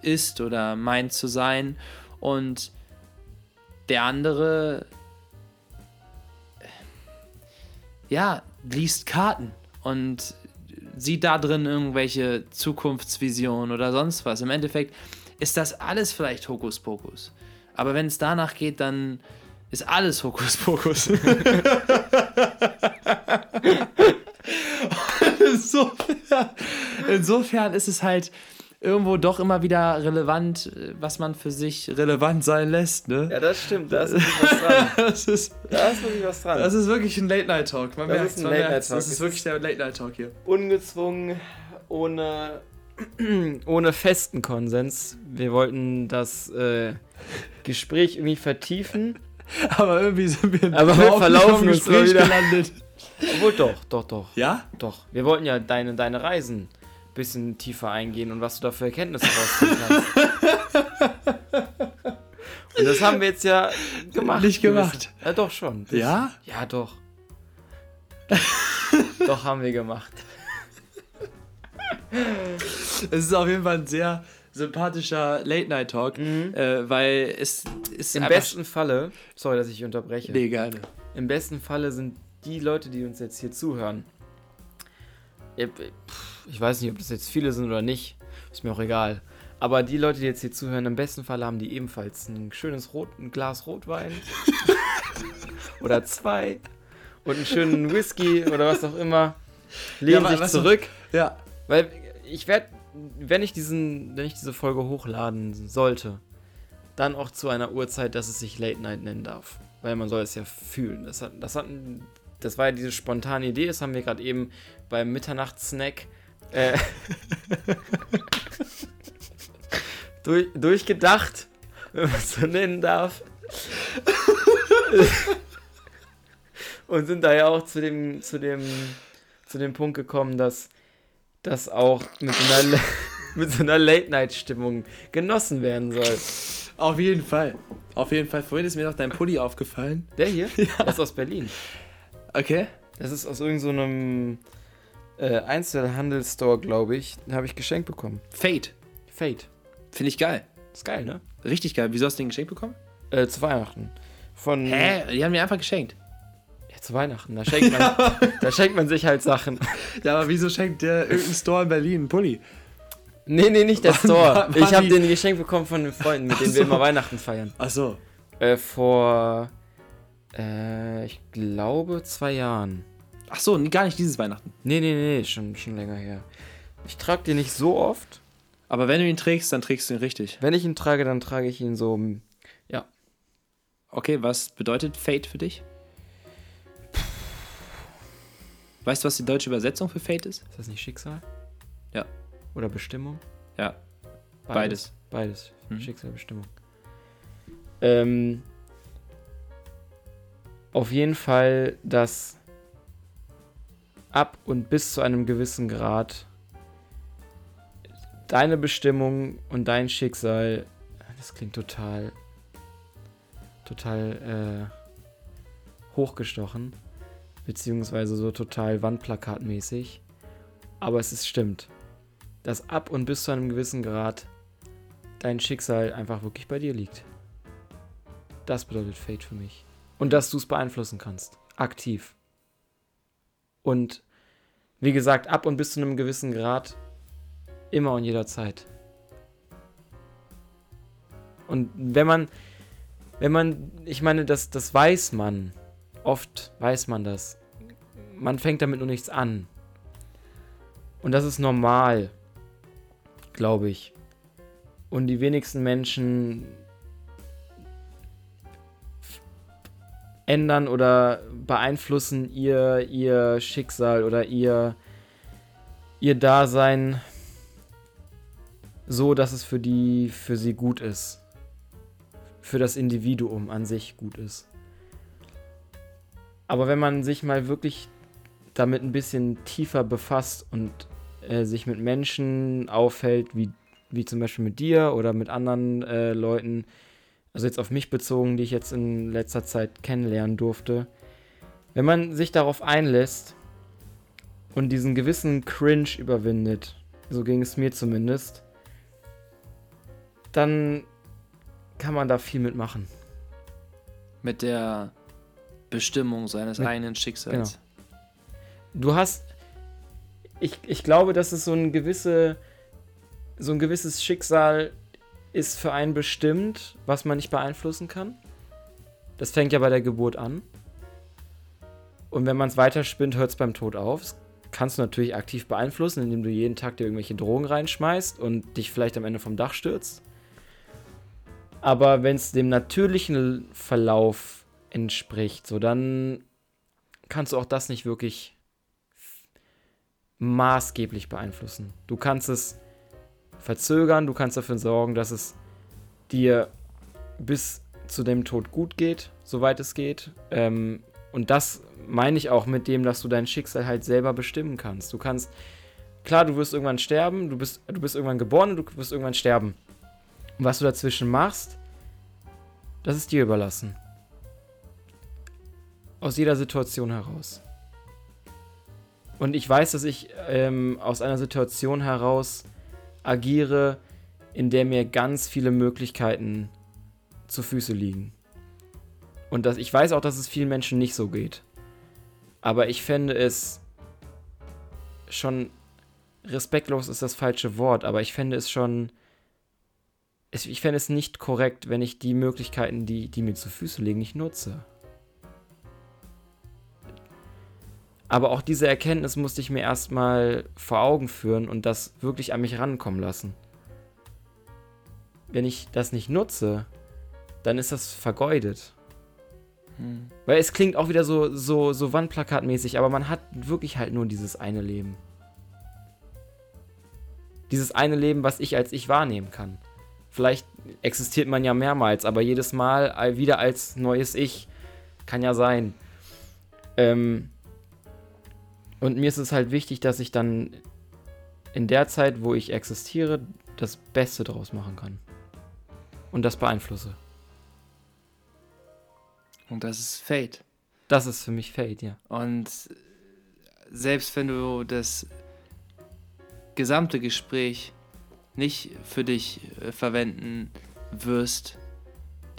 ist oder meint zu sein. Und der andere, ja, liest Karten und sieht da drin irgendwelche Zukunftsvisionen oder sonst was. Im Endeffekt ist das alles vielleicht Hokuspokus. Aber wenn es danach geht, dann ist alles Hokuspokus. insofern, insofern ist es halt irgendwo doch immer wieder relevant, äh, was man für sich relevant sein lässt. Ne? Ja, das stimmt. Da ist wirklich was dran. Das ist, Da ist wirklich was dran. das ist wirklich ein Late-Night-Talk. Man Das merkt ist ein Late-Night-Talk. Das ist wirklich der Late-Night-Talk hier. ungezwungen, ohne, ohne festen Konsens. Wir wollten das äh, Gespräch irgendwie vertiefen. Aber irgendwie sind wir Aber wir verlaufen uns wieder. gelandet. Obwohl doch, doch, doch. Ja? Doch. Wir wollten ja deine, deine Reisen bisschen tiefer eingehen und was du da für Erkenntnisse rausziehen kannst. und das haben wir jetzt ja gemacht. Nicht gemacht. Ja, doch schon. Das- Ja? Ja, doch. doch, haben wir gemacht. Es ist auf jeden Fall ein sehr sympathischer Late-Night-Talk, äh, weil es ist Im besten Falle, sorry, dass ich unterbreche. Nee, gerne. Im besten Falle sind die Leute, die uns jetzt hier zuhören, ich ich weiß nicht, ob das jetzt viele sind oder nicht, ist mir auch egal. Aber die Leute, die jetzt hier zuhören, im besten Fall haben die ebenfalls ein schönes Rot, ein Glas Rotwein oder zwei und einen schönen Whisky oder was auch immer, lehnen aber sich weißt du- zurück, Ja. weil ich werde, wenn ich diesen, wenn ich diese Folge hochladen sollte, dann auch zu einer Uhrzeit, dass es sich Late Night nennen darf. Weil man soll es ja fühlen. Das, hat, das, hat, das war ja diese spontane Idee, das haben wir gerade eben beim Mitternachtssnack äh, durch, durchgedacht, wenn man es so nennen darf. Und sind da ja auch zu dem, zu dem, zu dem Punkt gekommen, dass das auch mit so einer, mit so einer Late-Night-Stimmung genossen werden soll. Auf jeden Fall. Auf jeden Fall. Vorhin ist mir noch dein Pulli aufgefallen. Der hier? Der ist aus Berlin. Okay. Das ist aus irgendeinem so äh, Einzelhandelsstore, glaube ich. Den habe ich geschenkt bekommen. Fate. Fate. Finde ich geil. Ist geil, ne? Richtig geil. Wieso hast du den geschenkt bekommen? Äh, zu Weihnachten. Von. Hä? Die haben mir einfach geschenkt. Ja, zu Weihnachten. Da schenkt, man, da schenkt man sich halt Sachen. Ja, aber wieso schenkt der irgendein Store in Berlin einen Pulli? Nee, nee, nicht der Store. war Ich habe den geschenkt bekommen von den Freunden, mit denen wir so. immer Weihnachten feiern. Ach so. Äh, vor. Äh, ich glaube zwei Jahren. Ach so, gar nicht dieses Weihnachten. Nee, nee, nee, schon, schon länger her. Ich trage den nicht so oft. Aber wenn du ihn trägst, dann trägst du ihn richtig. Wenn ich ihn trage, dann trage ich ihn so. Ja. Okay, was bedeutet Fate für dich? Weißt du, was die deutsche Übersetzung für Fate ist? Ist das nicht Schicksal? Ja. Oder Bestimmung? Ja. Beides. Beides. Mhm. Schicksal, Bestimmung. Ähm, auf jeden Fall, dass ab und bis zu einem gewissen Grad deine Bestimmung und dein Schicksal, das klingt total, total äh, hochgestochen, beziehungsweise so total Wandplakatmäßig, aber es ist stimmt, dass ab und bis zu einem gewissen Grad dein Schicksal einfach wirklich bei dir liegt. Das bedeutet Fate für mich. Und dass du es beeinflussen kannst. Aktiv. Und wie gesagt, ab und bis zu einem gewissen Grad immer und jederzeit. Und wenn man, wenn man, ich meine, das, das weiß man. Oft weiß man das. Man fängt damit nur nichts an. Und das ist normal, glaube ich. Und die wenigsten Menschen ändern oder beeinflussen ihr, ihr Schicksal oder ihr, ihr Dasein so, dass es für die, für sie gut ist. Für das Individuum an sich gut ist. Aber wenn man sich mal wirklich damit ein bisschen tiefer befasst und äh, sich mit Menschen aufhält, wie, wie zum Beispiel mit dir oder mit anderen äh, Leuten, also jetzt auf mich bezogen, die ich jetzt in letzter Zeit kennenlernen durfte, wenn man sich darauf einlässt und diesen gewissen Cringe überwindet, so ging es mir zumindest, dann kann man da viel mitmachen. Mit der Bestimmung seines mit, eigenen Schicksals. Genau. Du hast, ich, ich glaube, dass es so ein gewisse, so ein gewisses Schicksal ist für einen bestimmt, was man nicht beeinflussen kann. Das fängt ja bei der Geburt an. Und wenn man es weiterspinnt, hört es beim Tod auf. Das kannst du natürlich aktiv beeinflussen, indem du jeden Tag dir irgendwelche Drogen reinschmeißt und dich vielleicht am Ende vom Dach stürzt. Aber wenn es dem natürlichen Verlauf entspricht, so dann kannst du auch das nicht wirklich maßgeblich beeinflussen. Du kannst es verzögern, du kannst dafür sorgen, dass es dir bis zu dem Tod gut geht, soweit es geht. Ähm, und das meine ich auch mit dem, dass du dein Schicksal halt selber bestimmen kannst. Du kannst, klar, du wirst irgendwann sterben, du bist, du bist irgendwann geboren und du wirst irgendwann sterben. Und was du dazwischen machst, das ist dir überlassen. Aus jeder Situation heraus. Und ich weiß, dass ich ähm, aus einer Situation heraus agiere, in der mir ganz viele Möglichkeiten zu Füße liegen. Und dass, ich weiß auch, dass es vielen Menschen nicht so geht. Aber ich fände es schon respektlos ist das falsche Wort, aber ich fände es schon ich fände es nicht korrekt, wenn ich die Möglichkeiten, die, die mir zu Füßen liegen, nicht nutze. Aber auch diese Erkenntnis musste ich mir erstmal vor Augen führen und das wirklich an mich rankommen lassen. Wenn ich das nicht nutze, dann ist das vergeudet. Hm. Weil es klingt auch wieder so, so, so Wandplakatmäßig, aber man hat wirklich halt nur dieses eine Leben. Dieses eine Leben, was ich als ich wahrnehmen kann. Vielleicht existiert man ja mehrmals, aber jedes Mal wieder als neues Ich. Kann ja sein. Ähm, und mir ist es halt wichtig, dass ich dann in der Zeit, wo ich existiere, das Beste draus machen kann. Und das beeinflusse. Und das ist Fate. Das ist für mich Fate, ja. Und selbst wenn du das gesamte Gespräch nicht für dich äh, verwenden wirst,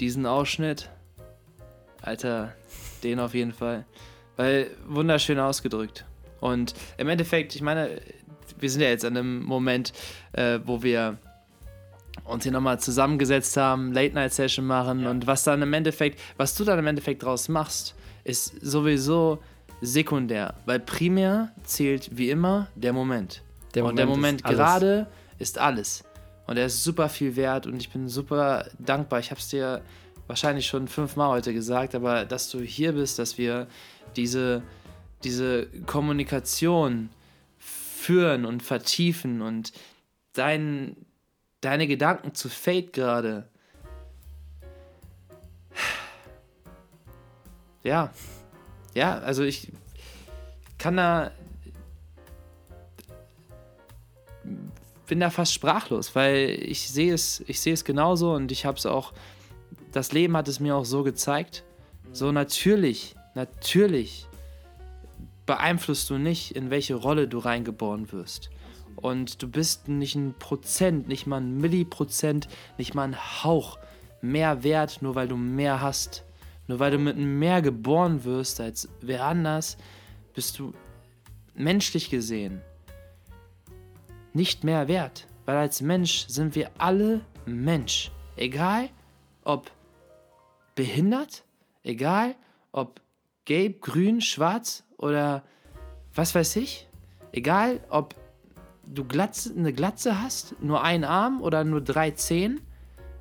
diesen Ausschnitt, Alter, den auf jeden Fall. Weil wunderschön ausgedrückt. Und im Endeffekt, ich meine, wir sind ja jetzt an einem Moment, äh, wo wir uns hier nochmal zusammengesetzt haben, Late-Night-Session machen ja. und was dann im Endeffekt, was du dann im Endeffekt draus machst, ist sowieso sekundär, weil primär zählt wie immer der Moment. Der Moment und der Moment gerade ist alles. Und er ist super viel wert und ich bin super dankbar. Ich habe es dir wahrscheinlich schon fünfmal heute gesagt, aber dass du hier bist, dass wir diese, diese Kommunikation führen und vertiefen und dein, deine Gedanken zu Fate gerade. Ja, ja, also ich kann da bin da fast sprachlos, weil ich sehe es, ich sehe es genauso und ich habe es auch, das Leben hat es mir auch so gezeigt. So natürlich, natürlich beeinflusst du nicht, in welche Rolle du reingeboren wirst. Und du bist nicht ein Prozent, nicht mal ein Milliprozent, nicht mal ein Hauch mehr wert, nur weil du mehr hast. Nur weil du mit mehr geboren wirst als wer anders, bist du menschlich gesehen nicht mehr wert, weil als Mensch sind wir alle Mensch. Egal, ob behindert, egal ob gelb, grün, schwarz oder was weiß ich, egal ob du Glatze, eine Glatze hast, nur einen Arm oder nur drei Zehen,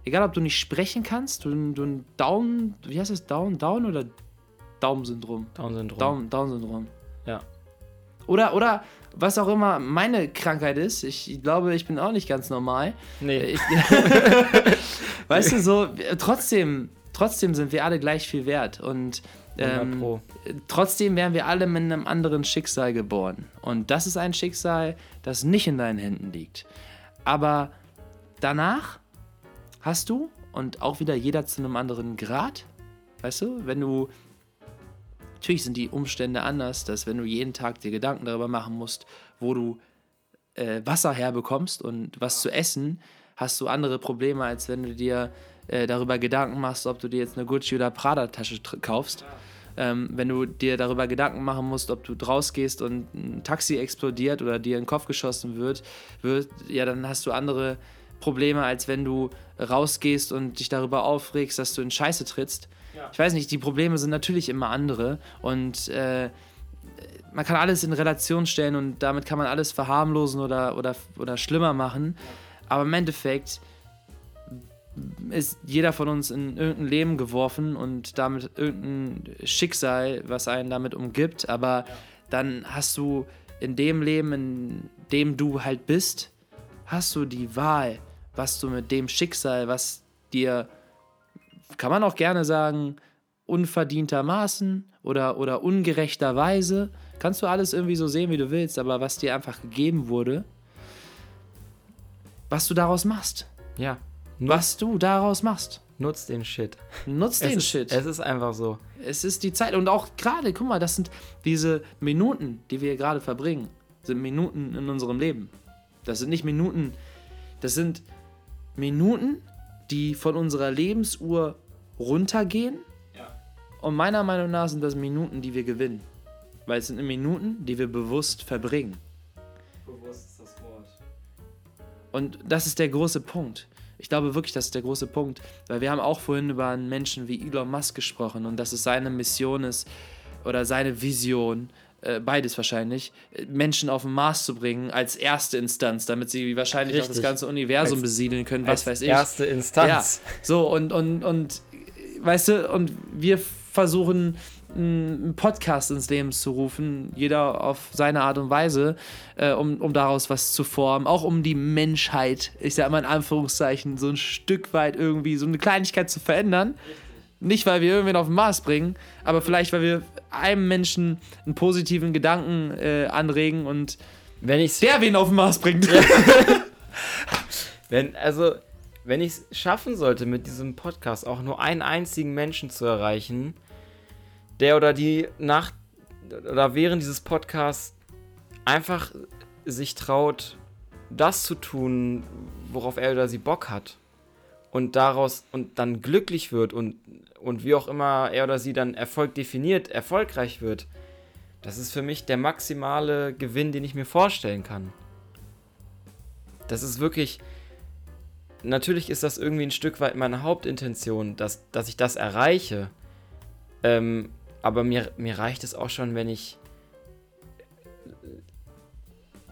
egal ob du nicht sprechen kannst, du, du ein Daumen, wie heißt das, Down, Down oder Daumen-Syndrom? Down-Syndrom. Down, Down-Syndrom. Ja. Oder, oder was auch immer meine Krankheit ist, ich glaube, ich bin auch nicht ganz normal. Nee. Ich, weißt du, so, trotzdem, trotzdem sind wir alle gleich viel wert. Und 100 ähm, trotzdem werden wir alle mit einem anderen Schicksal geboren. Und das ist ein Schicksal, das nicht in deinen Händen liegt. Aber danach hast du, und auch wieder jeder zu einem anderen Grad, weißt du, wenn du, natürlich sind die Umstände anders, dass wenn du jeden Tag dir Gedanken darüber machen musst, wo du äh, Wasser herbekommst und was zu essen, hast du andere Probleme, als wenn du dir äh, darüber Gedanken machst, ob du dir jetzt eine Gucci oder Prada-Tasche tr- kaufst. Ähm, wenn du dir darüber Gedanken machen musst, ob du rausgehst und ein Taxi explodiert oder dir in den Kopf geschossen wird, wird, ja, dann hast du andere Probleme, als wenn du rausgehst und dich darüber aufregst, dass du in Scheiße trittst. Ich weiß nicht, die Probleme sind natürlich immer andere und äh, man kann alles in Relation stellen und damit kann man alles verharmlosen oder, oder, oder schlimmer machen. Aber im Endeffekt ist jeder von uns in irgendein Leben geworfen und damit irgendein Schicksal, was einen damit umgibt. Aber dann hast du in dem Leben, in dem du halt bist, hast du die Wahl, was du mit dem Schicksal, was dir, kann man auch gerne sagen, unverdientermaßen oder, oder ungerechterweise, kannst du alles irgendwie so sehen, wie du willst, aber was dir einfach gegeben wurde, was du daraus machst. Ja. Was du daraus machst. Nutz den Shit. Nutz den es ist, Shit. Es ist einfach so. Es ist die Zeit. Und auch gerade, guck mal, das sind diese Minuten, die wir gerade verbringen, sind Minuten in unserem Leben. Das sind nicht Minuten, das sind Minuten, die von unserer Lebensuhr runtergehen. Und meiner Meinung nach sind das Minuten, die wir gewinnen. Weil es sind Minuten, die wir bewusst verbringen. Bewusst ist das Wort. Und das ist der große Punkt. Ich glaube wirklich, das ist der große Punkt, weil wir haben auch vorhin über einen Menschen wie Elon Musk gesprochen und dass es seine Mission ist oder seine Vision, äh, beides wahrscheinlich, Menschen auf den Mars zu bringen als erste Instanz, damit sie wahrscheinlich auch das Richtig. ganze Universum Als- besiedeln können, was weiß ich. Erste Instanz. Ja, so und, und, und weißt du, und wir versuchen einen Podcast ins Leben zu rufen, jeder auf seine Art und Weise, äh, um, um daraus was zu formen, auch um die Menschheit, ich sag mal in Anführungszeichen, so ein Stück weit irgendwie so eine Kleinigkeit zu verändern. Nicht, weil wir irgendwen auf den Mars bringen, aber vielleicht, weil wir einem Menschen einen positiven Gedanken äh, anregen und Wenn ich's, der wen auf den Mars bringt. wenn, also, wenn ich es schaffen sollte, mit diesem Podcast auch nur einen einzigen Menschen zu erreichen, der oder die nach oder während dieses Podcasts einfach sich traut, das zu tun, worauf er oder sie Bock hat und daraus und dann glücklich wird und, und wie auch immer er oder sie dann Erfolg definiert, erfolgreich wird, das ist für mich der maximale Gewinn, den ich mir vorstellen kann. Das ist wirklich. Natürlich ist das irgendwie ein Stück weit meine Hauptintention, dass, dass ich das erreiche. Ähm, aber mir, mir reicht es auch schon, wenn ich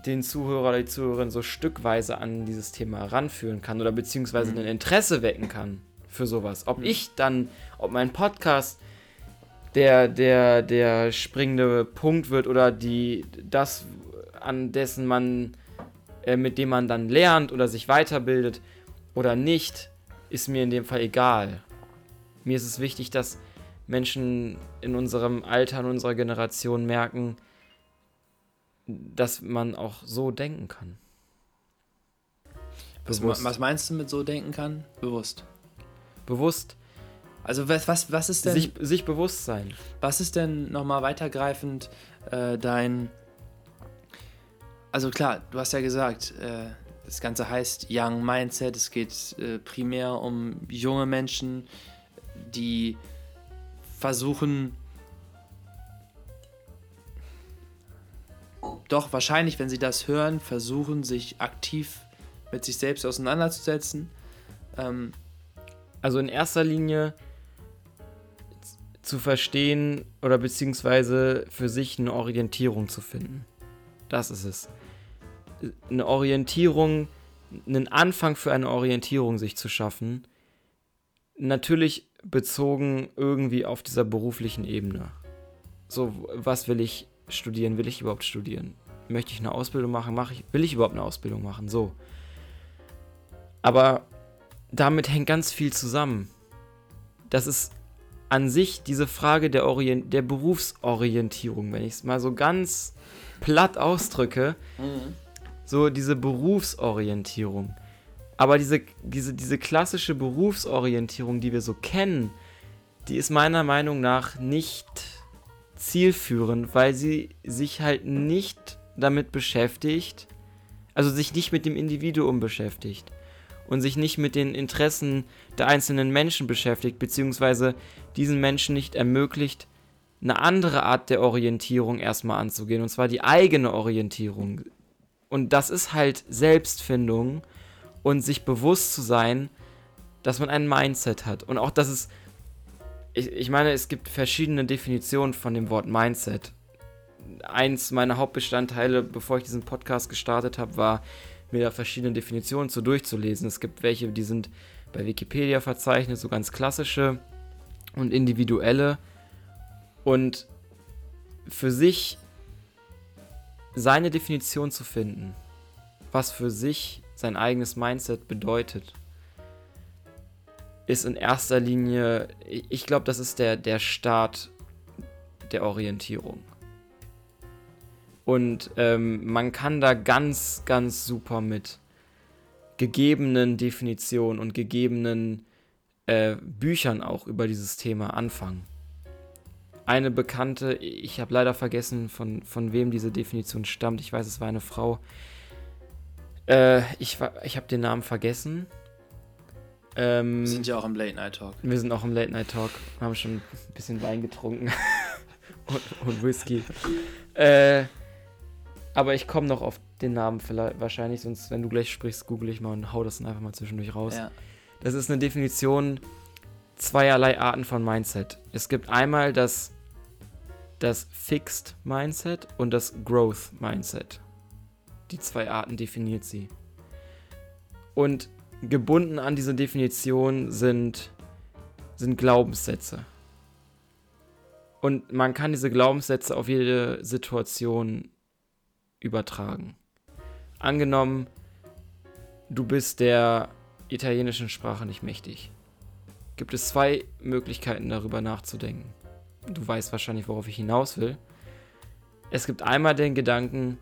den Zuhörer oder die Zuhörerin so stückweise an dieses Thema ranführen kann oder beziehungsweise ein Interesse wecken kann für sowas. Ob ich dann, ob mein Podcast der, der, der springende Punkt wird oder die, das, an dessen man, äh, mit dem man dann lernt oder sich weiterbildet oder nicht, ist mir in dem Fall egal. Mir ist es wichtig, dass Menschen in unserem Alter, in unserer Generation merken, dass man auch so denken kann. Was, was meinst du mit so denken kann? Bewusst. Bewusst, Also was, was, was ist denn, sich, sich bewusst sein. was ist denn nochmal weitergreifend äh, dein, also klar, du hast ja gesagt, äh, das Ganze heißt Young Mindset, es geht äh, primär um junge Menschen, die versuchen, doch wahrscheinlich, wenn sie das hören, versuchen, sich aktiv mit sich selbst auseinanderzusetzen. Ähm, Also in erster Linie zu verstehen oder beziehungsweise für sich eine Orientierung zu finden. Das ist es. Eine Orientierung, einen Anfang für eine Orientierung sich zu schaffen. Natürlich bezogen irgendwie auf dieser beruflichen Ebene. So, was will ich studieren? Will ich überhaupt studieren? Möchte ich eine Ausbildung machen? Mach ich, will ich überhaupt eine Ausbildung machen? So. Aber damit hängt ganz viel zusammen. Das ist an sich diese Frage der, Orient der Berufsorientierung, wenn ich es mal so ganz platt ausdrücke, mhm. so diese Berufsorientierung. Aber diese, diese, diese klassische Berufsorientierung, die wir so kennen, die ist meiner Meinung nach nicht zielführend, weil sie sich halt nicht damit beschäftigt, also sich nicht mit dem Individuum beschäftigt und sich nicht mit den Interessen der einzelnen Menschen beschäftigt, beziehungsweise diesen Menschen nicht ermöglicht, eine andere Art der Orientierung erstmal anzugehen, und zwar die eigene Orientierung. Und das ist halt Selbstfindung und sich bewusst zu sein, dass man ein Mindset hat. Und auch, dass es, ich, ich meine, es gibt verschiedene Definitionen von dem Wort Mindset. Eins meiner Hauptbestandteile, bevor ich diesen Podcast gestartet habe, war mir da verschiedene Definitionen zu durchzulesen. Es gibt welche, die sind bei Wikipedia verzeichnet, so ganz klassische und individuelle. Und für sich seine Definition zu finden, was für sich sein eigenes Mindset bedeutet, ist in erster Linie, ich glaube, das ist der, der Start der Orientierung. Und ähm, man kann da ganz, ganz super mit gegebenen Definitionen und gegebenen äh, Büchern auch über dieses Thema anfangen. Eine bekannte, ich habe leider vergessen, von, von wem diese Definition stammt. Ich weiß, es war eine Frau. Äh, ich ich habe den Namen vergessen. Ähm, wir sind ja auch im Late Night Talk. Wir sind auch im Late Night Talk. Wir haben schon ein bisschen Wein getrunken. und, und Whisky. äh, aber ich komme noch auf den Namen vielleicht wahrscheinlich, sonst, wenn du gleich sprichst, google ich mal und hau das dann einfach mal zwischendurch raus. Ja. Das ist eine Definition zweierlei Arten von Mindset. Es gibt einmal das, das Fixed Mindset und das Growth Mindset. Die zwei Arten definiert sie. Und gebunden an diese Definition sind, sind Glaubenssätze. Und man kann diese Glaubenssätze auf jede Situation übertragen. Angenommen, du bist der italienischen Sprache nicht mächtig. Gibt es zwei Möglichkeiten darüber nachzudenken. Du weißt wahrscheinlich, worauf ich hinaus will. Es gibt einmal den Gedanken,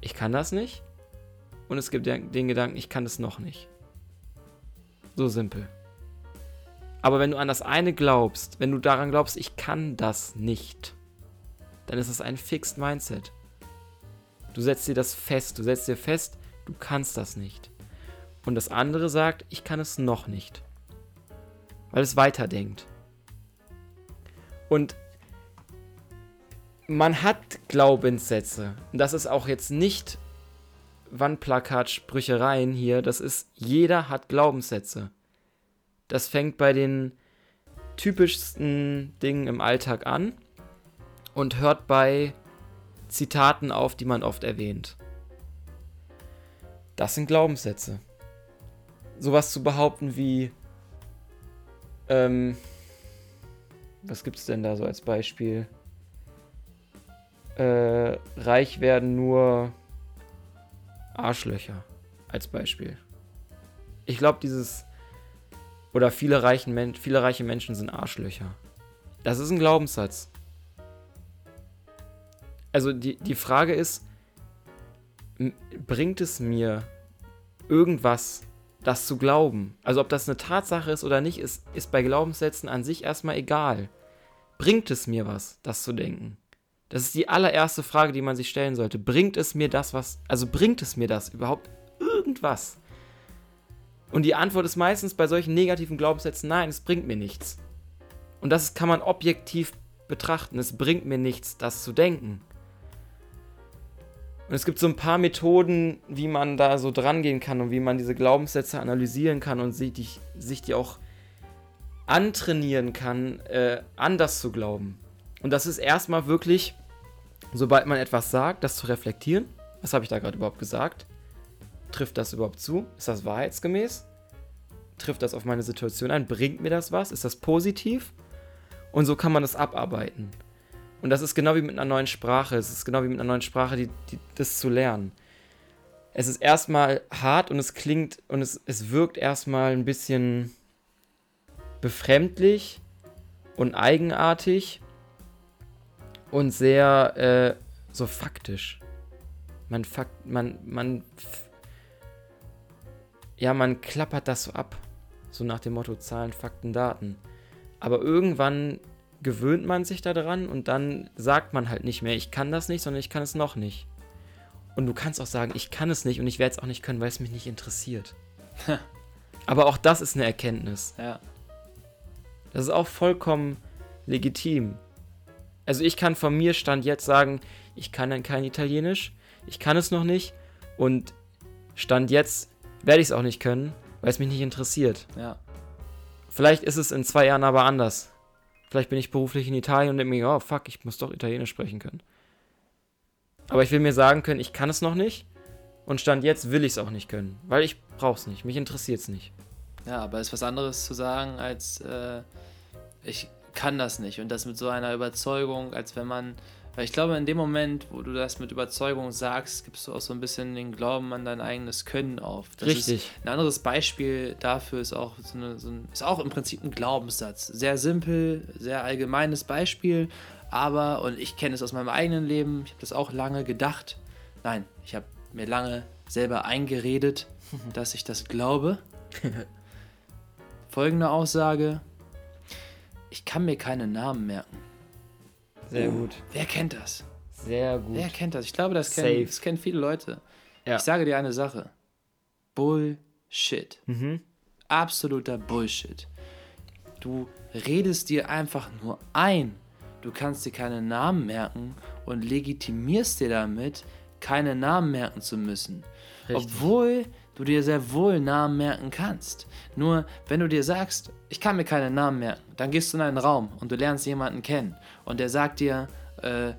ich kann das nicht. Und es gibt den Gedanken, ich kann es noch nicht. So simpel. Aber wenn du an das eine glaubst, wenn du daran glaubst, ich kann das nicht, dann ist es ein Fixed Mindset. Du setzt dir das fest. Du setzt dir fest, du kannst das nicht. Und das andere sagt, ich kann es noch nicht. Weil es weiterdenkt. Und man hat Glaubenssätze. Das ist auch jetzt nicht Wandplakat-Sprüchereien hier. Das ist, jeder hat Glaubenssätze. Das fängt bei den typischsten Dingen im Alltag an und hört bei Zitaten auf, die man oft erwähnt. Das sind Glaubenssätze. Sowas zu behaupten wie, ähm, was gibt es denn da so als Beispiel? Äh, reich werden nur Arschlöcher als Beispiel. Ich glaube, dieses oder viele, reichen Men viele reiche Menschen sind Arschlöcher. Das ist ein Glaubenssatz also die, die Frage ist, bringt es mir irgendwas, das zu glauben? Also ob das eine Tatsache ist oder nicht, ist, ist bei Glaubenssätzen an sich erstmal egal. Bringt es mir was, das zu denken? Das ist die allererste Frage, die man sich stellen sollte. Bringt es mir das, was, also bringt es mir das überhaupt irgendwas? Und die Antwort ist meistens bei solchen negativen Glaubenssätzen, nein, es bringt mir nichts. Und das kann man objektiv betrachten. Es bringt mir nichts, das zu denken. Und es gibt so ein paar Methoden, wie man da so dran gehen kann und wie man diese Glaubenssätze analysieren kann und sich die, sich die auch antrainieren kann, äh, anders zu glauben. Und das ist erstmal wirklich, sobald man etwas sagt, das zu reflektieren. Was habe ich da gerade überhaupt gesagt? Trifft das überhaupt zu? Ist das wahrheitsgemäß? Trifft das auf meine Situation ein? Bringt mir das was? Ist das positiv? Und so kann man das abarbeiten. Und das ist genau wie mit einer neuen Sprache. Es ist genau wie mit einer neuen Sprache, die, die, das zu lernen. Es ist erstmal hart und es klingt und es, es wirkt erstmal ein bisschen befremdlich und eigenartig und sehr äh, so faktisch. Man fakt, man, man, ja, man klappert das so ab. So nach dem Motto Zahlen, Fakten, Daten. Aber irgendwann gewöhnt man sich daran und dann sagt man halt nicht mehr, ich kann das nicht, sondern ich kann es noch nicht. Und du kannst auch sagen, ich kann es nicht und ich werde es auch nicht können, weil es mich nicht interessiert. Aber auch das ist eine Erkenntnis. Ja. Das ist auch vollkommen legitim. Also ich kann von mir Stand jetzt sagen, ich kann dann kein Italienisch, ich kann es noch nicht und Stand jetzt werde ich es auch nicht können, weil es mich nicht interessiert. Ja. Vielleicht ist es in zwei Jahren aber anders. Vielleicht bin ich beruflich in Italien und denke mir, oh fuck, ich muss doch Italienisch sprechen können. Aber ich will mir sagen können, ich kann es noch nicht und Stand jetzt will ich es auch nicht können, weil ich brauche es nicht, mich interessiert es nicht. Ja, aber es ist was anderes zu sagen, als äh, ich kann das nicht und das mit so einer Überzeugung, als wenn man, weil ich glaube, in dem Moment, wo du das mit Überzeugung sagst, gibst du auch so ein bisschen den Glauben an dein eigenes Können auf. Das Richtig. Ist ein anderes Beispiel dafür ist auch so, eine, so ein, ist auch im Prinzip ein Glaubenssatz. Sehr simpel, sehr allgemeines Beispiel, aber, und ich kenne es aus meinem eigenen Leben, ich habe das auch lange gedacht. Nein, ich habe mir lange selber eingeredet, dass ich das glaube. Folgende Aussage: Ich kann mir keine Namen merken. Sehr gut. Wer kennt das? Sehr gut. Wer kennt das? Ich glaube, das kennen, das kennen viele Leute. Ja. Ich sage dir eine Sache: Bullshit. Mhm. Absoluter Bullshit. Du redest dir einfach nur ein. Du kannst dir keine Namen merken und legitimierst dir damit, keine Namen merken zu müssen. Richtig. Obwohl du dir sehr wohl Namen merken kannst. Nur wenn du dir sagst, ich kann mir keine Namen merken, dann gehst du in einen Raum und du lernst jemanden kennen und der sagt dir, äh,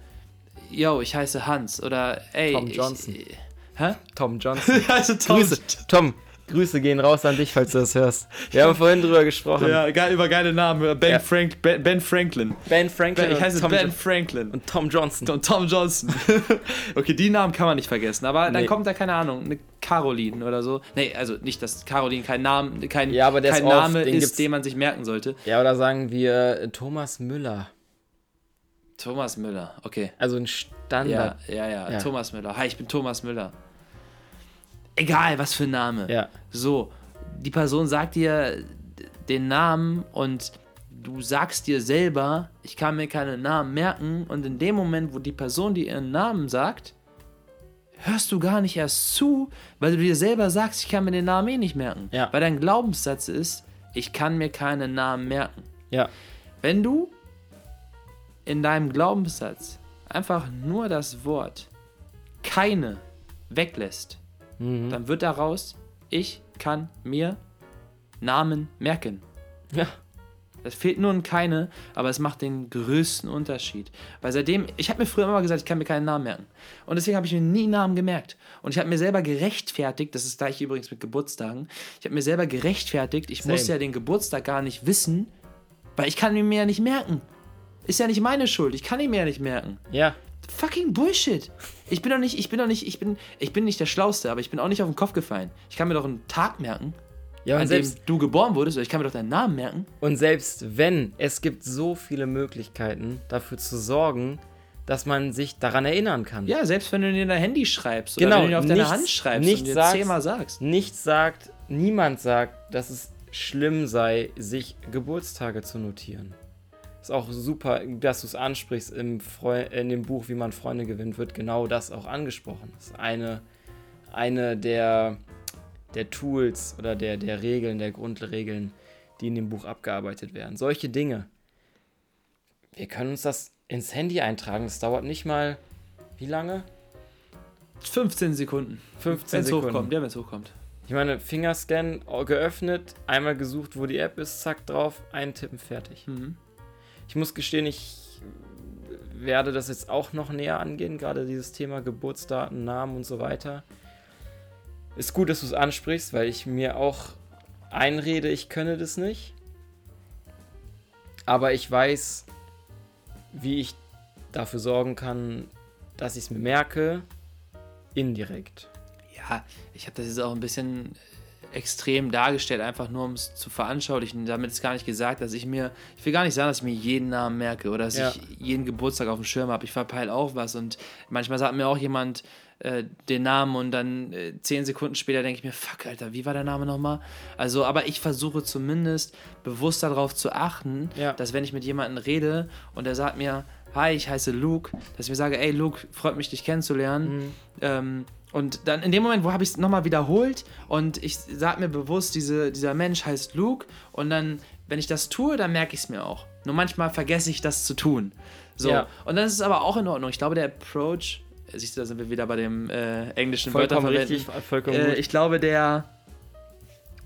yo, ich heiße Hans oder ey, Tom Johnson. Ich, hä? Tom Johnson. also Grüße. Tom, Grüße gehen raus an dich, falls du das hörst. Wir haben vorhin drüber gesprochen. Ja, geil, über geile Namen. Ben, Ja. Frank, ben, ben Franklin. Ben Franklin Ben, ich und, heiße Tom Ben Jo- Franklin. und Tom Johnson. Und Tom Johnson. okay, die Namen kann man nicht vergessen. Aber dann Nee. kommt da, keine Ahnung, eine Caroline oder so. Nee, also nicht, dass Caroline kein, Namen, kein, Ja, aber der kein ist oft, Name den ist, den man sich merken sollte. Ja, oder sagen wir äh, Thomas Müller. Thomas Müller, okay. Also ein Ja, Standard. ja, ja, Ja. Thomas Müller. Hi, ich bin Thomas Müller. Egal, was für ein Name. Ja. So, die Person sagt dir den Namen und du sagst dir selber, ich kann mir keinen Namen merken und in dem Moment, wo die Person dir ihren Namen sagt, hörst du gar nicht erst zu, weil du dir selber sagst, ich kann mir den Namen eh nicht merken. Ja. Weil dein Glaubenssatz ist, ich kann mir keinen Namen merken. Ja. Wenn du in deinem Glaubenssatz einfach nur das Wort keine weglässt, Mhm. dann wird daraus, ich kann mir Namen merken. Ja. Es fehlt nur ein keine, aber es macht den größten Unterschied. Weil seitdem, ich habe mir früher immer gesagt, ich kann mir keinen Namen merken. Und deswegen habe ich mir nie Namen gemerkt. Und ich habe mir selber gerechtfertigt, das ist gleich übrigens mit Geburtstagen, ich habe mir selber gerechtfertigt, ich Same. muss ja den Geburtstag gar nicht wissen, weil ich kann ihn mir ja nicht merken. Ist ja nicht meine Schuld, ich kann ihn mir ja nicht merken. Ja. Fucking Bullshit. Ich bin doch nicht, ich bin doch nicht, ich bin, ich bin nicht der Schlauste, aber ich bin auch nicht auf den Kopf gefallen. Ich kann mir doch einen Tag merken, Ja, und an selbst, dem du geboren wurdest, oder ich kann mir doch deinen Namen merken. und selbst wenn, es gibt so viele Möglichkeiten, dafür zu sorgen, dass man sich daran erinnern kann. Ja, selbst wenn du dir in dein Handy schreibst oder Genau, wenn du auf deine nichts- Hand schreibst nichts und dir sagst- zehnmal sagst. Nichts sagt, niemand sagt, dass es schlimm sei, sich Geburtstage zu notieren. Ist auch super, dass du es ansprichst. Im Freu in dem Buch, wie man Freunde gewinnt, wird genau das auch angesprochen. Das ist eine, eine der, der Tools oder der, der Regeln, der Grundregeln, die in dem Buch abgearbeitet werden. Solche Dinge. Wir können uns das ins Handy eintragen. Das dauert nicht mal, wie lange? 15 Sekunden. 15 Wenn es Sekunden. hochkommt, ja, wenn es hochkommt. Ich meine, Fingerscan geöffnet, einmal gesucht, wo die App ist, zack drauf, eintippen, fertig. Mhm. Ich muss gestehen, ich werde das jetzt auch noch näher angehen, gerade dieses Thema Geburtsdaten, Namen und so weiter. Ist gut, dass du es ansprichst, weil ich mir auch einrede, ich könne das nicht. Aber ich weiß, wie ich dafür sorgen kann, dass ich es mir merke, indirekt. Ja, ich habe das jetzt auch ein bisschen extrem dargestellt, einfach nur um es zu veranschaulichen. Damit ist gar nicht gesagt, dass ich mir, ich will gar nicht sagen, dass ich mir jeden Namen merke oder dass Ja. ich jeden Geburtstag auf dem Schirm habe. Ich verpeile auch was und manchmal sagt mir auch jemand äh, den Namen und dann äh, zehn Sekunden später denke ich mir, fuck, Alter, wie war der Name nochmal? Also, aber ich versuche zumindest bewusst darauf zu achten, Ja. dass wenn ich mit jemandem rede und der sagt mir, hi, ich heiße Luke, dass ich mir sage, ey Luke, freut mich, dich kennenzulernen. Ähm, und dann in dem Moment, wo habe ich es nochmal wiederholt und ich sage mir bewusst, diese, dieser Mensch heißt Luke und dann, wenn ich das tue, dann merke ich es mir auch. Nur manchmal vergesse ich das zu tun. So. Ja. Und dann ist es aber auch in Ordnung. Ich glaube, der Approach, siehst du, da sind wir wieder bei dem äh, englischen Vollkommen Wörterverwenden. richtig, vollkommen Äh, ich glaube, der.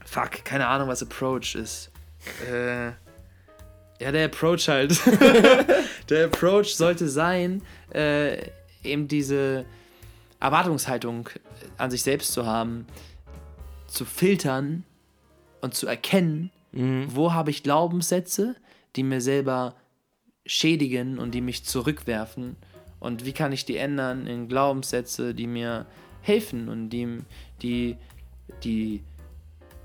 Fuck, keine Ahnung, was Approach ist. Äh, ja, der Approach halt. der Approach sollte sein, äh, eben diese Erwartungshaltung an sich selbst zu haben, zu filtern und zu erkennen, Mhm. wo habe ich Glaubenssätze, die mir selber schädigen und die mich zurückwerfen und wie kann ich die ändern in Glaubenssätze, die mir helfen und die, die, die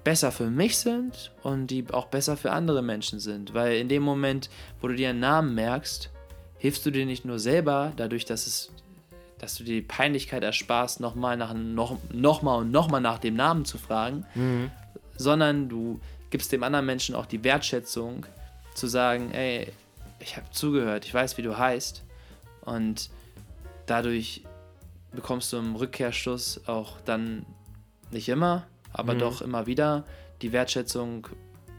besser für mich sind und die auch besser für andere Menschen sind. Weil in dem Moment, wo du dir einen Namen merkst, hilfst du dir nicht nur selber, dadurch, dass es dass du dir die Peinlichkeit ersparst, nochmal nach noch, noch mal und nochmal nach dem Namen zu fragen, Mhm. sondern du gibst dem anderen Menschen auch die Wertschätzung, zu sagen, ey, ich habe zugehört, ich weiß, wie du heißt. Und dadurch bekommst du im Rückkehrschluss auch dann nicht immer, aber Mhm. doch immer wieder die Wertschätzung